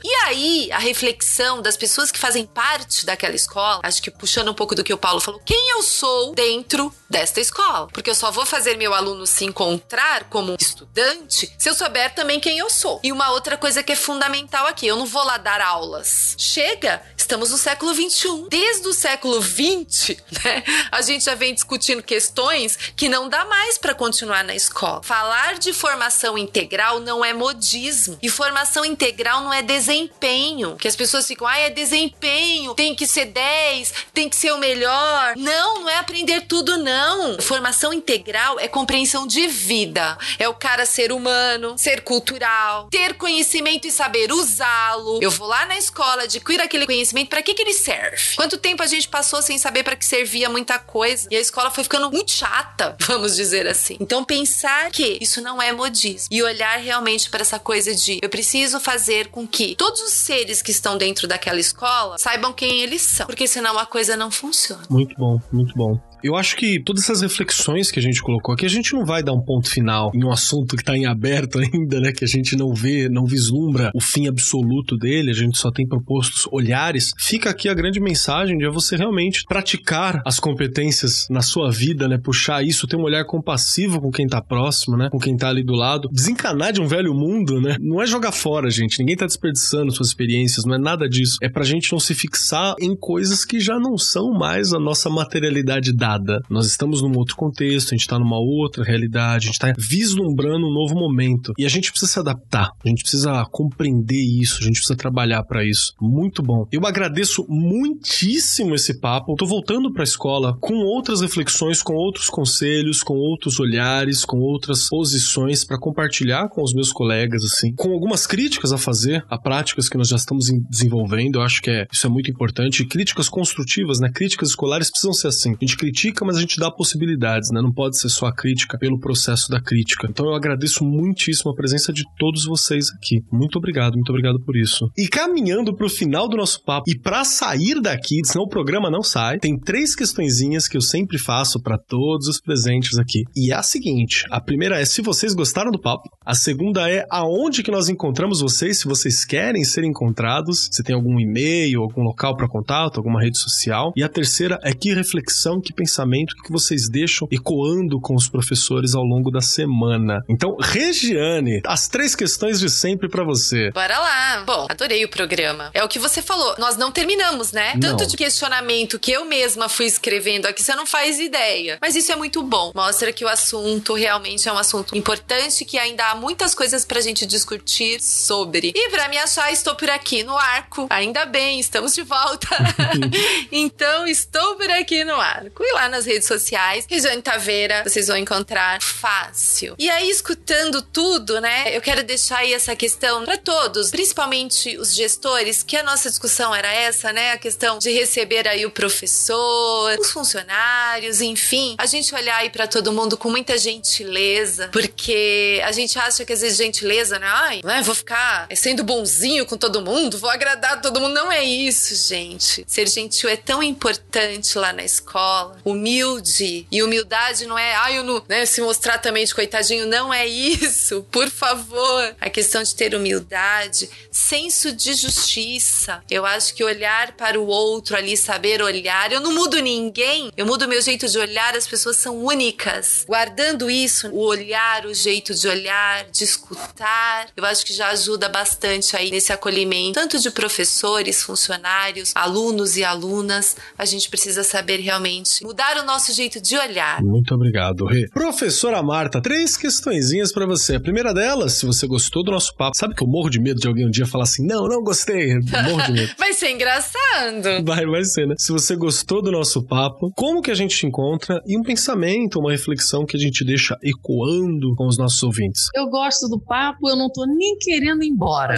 E aí, a reflexão das pessoas que fazem parte daquela escola, acho que puxando um pouco do que o Paulo falou, quem eu sou dentro desta escola? Porque eu só vou fazer meu aluno se encontrar como estudante se eu souber também quem eu sou. E uma outra coisa que é fundamental aqui, eu não vou lá dar aulas. Chega, estamos no século 21. Desde o século 20, né, a gente já vem discutindo questões que não dá mais para continuar na escola. Falar de formação integral não é modismo. E formação integral não é desempenho. Que as pessoas ficam, ah, é desempenho, tem que ser 10, tem que ser o melhor. Não, não é aprender tudo, não. Formação integral é compreensão de vida. É o cara ser humano, ser cultural, ter conhecimento e saber usá-lo. Eu vou lá na escola, adquiro aquele conhecimento, para que, que ele serve? Quanto tempo a gente passou sem saber para que servia muita coisa? E a escola foi ficando muito chata, vamos dizer assim. Então, pensar que isso não é modismo e olhar realmente para essa coisa de eu preciso fazer com que todos os seres que estão dentro daquela escola saibam quem eles são, porque senão a coisa não funciona. Muito bom, muito bom. Eu acho que todas essas reflexões que a gente colocou aqui, a gente não vai dar um ponto final em um assunto que está em aberto ainda, né? Que a gente não vê, não vislumbra o fim absoluto dele, a gente só tem propostos olhares. Fica aqui a grande mensagem de você realmente praticar as competências na sua vida, né? Puxar isso, ter um olhar compassivo com quem está próximo, né? Com quem está ali do lado. Desencanar de um velho mundo, né? Não é jogar fora, gente. Ninguém está desperdiçando suas experiências, não é nada disso. É pra gente não se fixar em coisas que já não são mais a nossa materialidade dada nós estamos num outro contexto, a gente está numa outra realidade, a gente está vislumbrando um novo momento. E a gente precisa se adaptar, a gente precisa compreender isso, a gente precisa trabalhar para isso. Muito bom. Eu agradeço muitíssimo esse papo. Estou voltando para a escola com outras reflexões, com outros conselhos, com outros olhares, com outras posições para compartilhar com os meus colegas, assim, com algumas críticas a fazer a práticas que nós já estamos desenvolvendo. Eu acho que é, isso é muito importante. Críticas construtivas, né? Críticas escolares precisam ser assim. A gente critica critica, mas a gente dá possibilidades, né? Não pode ser só a crítica pelo processo da crítica. Então eu agradeço muitíssimo a presença de todos vocês aqui. Muito obrigado, muito obrigado por isso. E caminhando pro final do nosso papo e para sair daqui, senão o programa não sai, tem três questõezinhas que eu sempre faço para todos os presentes aqui. E é a seguinte: a primeira é se vocês gostaram do papo, a segunda é aonde que nós encontramos vocês, se vocês querem ser encontrados, se tem algum e-mail, algum local para contato, alguma rede social. E a terceira é que reflexão, que pensamento pensamento que vocês deixam ecoando com os professores ao longo da semana. Então, Regiane, as três questões de sempre para você. Bora lá. Bom, adorei o programa. É o que você falou. Nós não terminamos, né? Não. Tanto de questionamento que eu mesma fui escrevendo aqui, você não faz ideia. Mas isso é muito bom. Mostra que o assunto realmente é um assunto importante, que ainda há muitas coisas pra gente discutir sobre. E para me achar, estou por aqui no arco. Ainda bem, estamos de volta. então, estou por aqui no arco. E lá nas redes sociais. Regiane Taveira, vocês vão encontrar fácil. E aí, escutando tudo, né? Eu quero deixar aí essa questão para todos, principalmente os gestores, que a nossa discussão era essa, né? A questão de receber aí o professor, os funcionários, enfim. A gente olhar aí para todo mundo com muita gentileza, porque a gente acha que às vezes gentileza, né? Ai, né? vou ficar sendo bonzinho com todo mundo, vou agradar todo mundo. Não é isso, gente. Ser gentil é tão importante lá na escola. Humilde. E humildade não é, ai, eu não, né, se mostrar também de coitadinho, não é isso. Por favor. A questão de ter humildade, senso de justiça. Eu acho que olhar para o outro ali, saber olhar. Eu não mudo ninguém, eu mudo meu jeito de olhar, as pessoas são únicas. Guardando isso, o olhar, o jeito de olhar, de escutar, eu acho que já ajuda bastante aí nesse acolhimento, tanto de professores, funcionários, alunos e alunas. A gente precisa saber realmente mudar o nosso jeito de olhar. Muito obrigado, Rê. Professora Marta, três questõezinhas para você. A primeira delas, se você gostou do nosso papo, sabe que eu morro de medo de alguém um dia falar assim: não, não gostei. Morro de medo. vai ser engraçado. Vai, vai ser, né? Se você gostou do nosso papo, como que a gente te encontra e um pensamento, uma reflexão que a gente deixa ecoando com os nossos ouvintes. Eu gosto do papo, eu não tô nem querendo ir embora.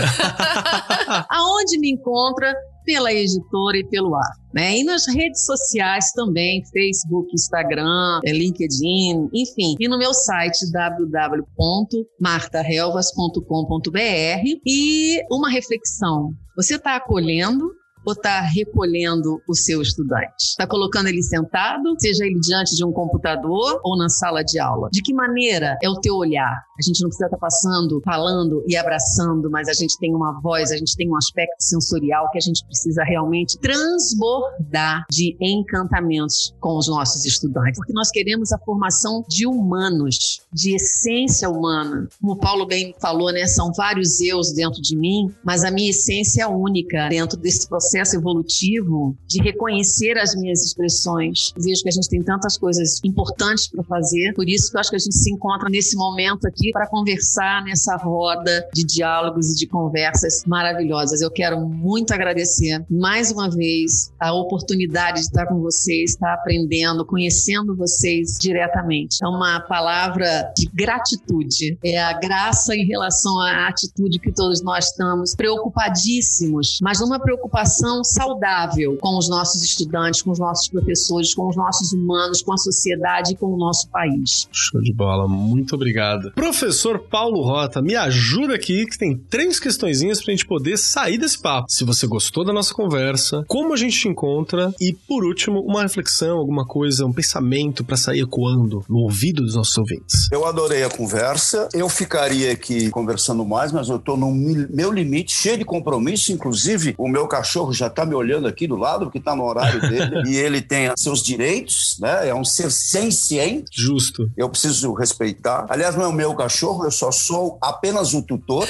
Aonde me encontra? Pela editora e pelo ar. Né? E nas redes sociais também, Facebook, Instagram, é, LinkedIn, enfim. E no meu site www.martarelvas.com.br. E uma reflexão: você está acolhendo ou está recolhendo o seu estudante? Está colocando ele sentado, seja ele diante de um computador ou na sala de aula? De que maneira é o teu olhar? A gente não precisa estar tá passando, falando e abraçando, mas a gente tem uma voz, a gente tem um aspecto sensorial que a gente precisa realmente transbordar de encantamentos com os nossos estudantes, porque nós queremos a formação de humanos, de essência humana. Como o Paulo bem falou, né, são vários eus dentro de mim, mas a minha essência é única dentro desse processo processo evolutivo de reconhecer as minhas expressões. Vejo que a gente tem tantas coisas importantes para fazer, por isso que eu acho que a gente se encontra nesse momento aqui para conversar nessa roda de diálogos e de conversas maravilhosas. Eu quero muito agradecer mais uma vez a oportunidade de estar com vocês, estar aprendendo, conhecendo vocês diretamente. É uma palavra de gratitude, é a graça em relação à atitude que todos nós estamos preocupadíssimos, mas uma preocupação relação saudável com os nossos estudantes, com os nossos professores, com os nossos humanos, com a sociedade e com o nosso país. Show de bola, muito obrigado. Professor Paulo Rota, me ajuda aqui que tem três questõezinhas pra gente poder sair desse papo. Se você gostou da nossa conversa, como a gente te encontra e, por último, uma reflexão, alguma coisa, um pensamento para sair ecoando no ouvido dos nossos ouvintes. Eu adorei a conversa. Eu ficaria aqui conversando mais, mas eu tô no meu limite, cheio de compromisso, inclusive o meu cachorro já está me olhando aqui do lado, porque está no horário dele, e ele tem seus direitos, né? É um ser senciente. Justo. Eu preciso respeitar. Aliás, não é o meu cachorro, eu só sou apenas um tutor.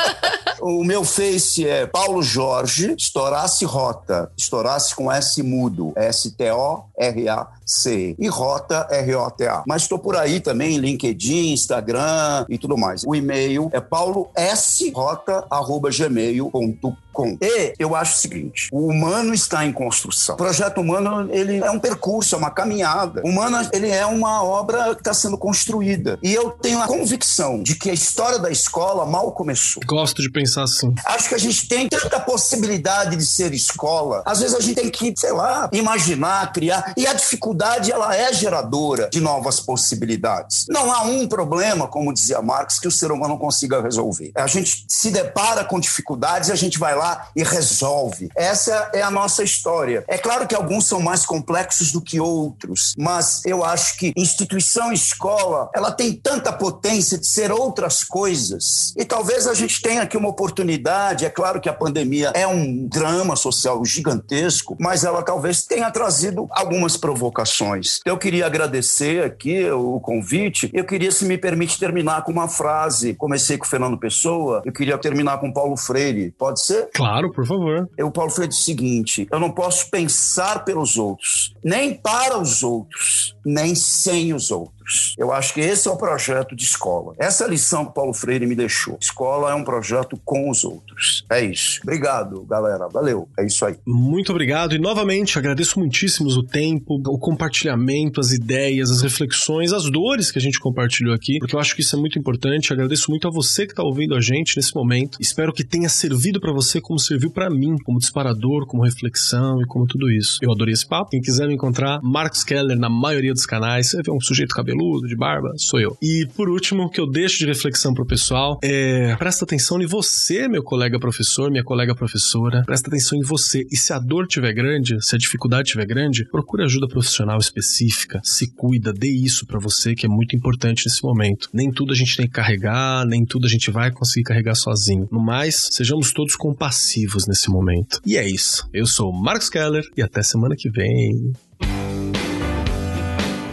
o meu face é Paulo Jorge, Estourasse Rota. Estourasse com S mudo. S-T-O-R-A-C. E Rota, R-O-T-A. Mas estou por aí também, LinkedIn, Instagram e tudo mais. O e-mail é paulosrota.gmail.com com. E eu acho o seguinte: o humano está em construção. O projeto humano ele é um percurso, é uma caminhada. O humano ele é uma obra que está sendo construída. E eu tenho a convicção de que a história da escola mal começou. Gosto de pensar assim. Acho que a gente tem tanta possibilidade de ser escola. Às vezes a gente tem que, sei lá, imaginar, criar. E a dificuldade ela é geradora de novas possibilidades. Não há um problema, como dizia Marx, que o ser humano não consiga resolver. A gente se depara com dificuldades e a gente vai lá e resolve. Essa é a nossa história. É claro que alguns são mais complexos do que outros, mas eu acho que instituição escola, ela tem tanta potência de ser outras coisas. E talvez a gente tenha aqui uma oportunidade, é claro que a pandemia é um drama social gigantesco, mas ela talvez tenha trazido algumas provocações. Eu queria agradecer aqui o convite. Eu queria, se me permite, terminar com uma frase. Comecei com o Fernando Pessoa, eu queria terminar com Paulo Freire. Pode ser? Claro, por favor. O Paulo Freire diz o seguinte: eu não posso pensar pelos outros, nem para os outros, nem sem os outros outros. Eu acho que esse é o projeto de escola. Essa lição que Paulo Freire me deixou. Escola é um projeto com os outros. É isso. Obrigado, galera. Valeu. É isso aí. Muito obrigado. E novamente agradeço muitíssimo o tempo, o compartilhamento, as ideias, as reflexões, as dores que a gente compartilhou aqui, porque eu acho que isso é muito importante. Agradeço muito a você que está ouvindo a gente nesse momento. Espero que tenha servido para você como serviu para mim, como disparador, como reflexão e como tudo isso. Eu adorei esse papo. Quem quiser me encontrar, Marcos Keller na maioria dos canais. Você vê um sujeito cabelo cabeludo, de barba, sou eu. E por último, o que eu deixo de reflexão pro pessoal é presta atenção em você, meu colega professor, minha colega professora. Presta atenção em você. E se a dor tiver grande, se a dificuldade tiver grande, procure ajuda profissional específica. Se cuida, dê isso para você que é muito importante nesse momento. Nem tudo a gente tem que carregar, nem tudo a gente vai conseguir carregar sozinho. No mais, sejamos todos compassivos nesse momento. E é isso. Eu sou o Marcos Keller e até semana que vem.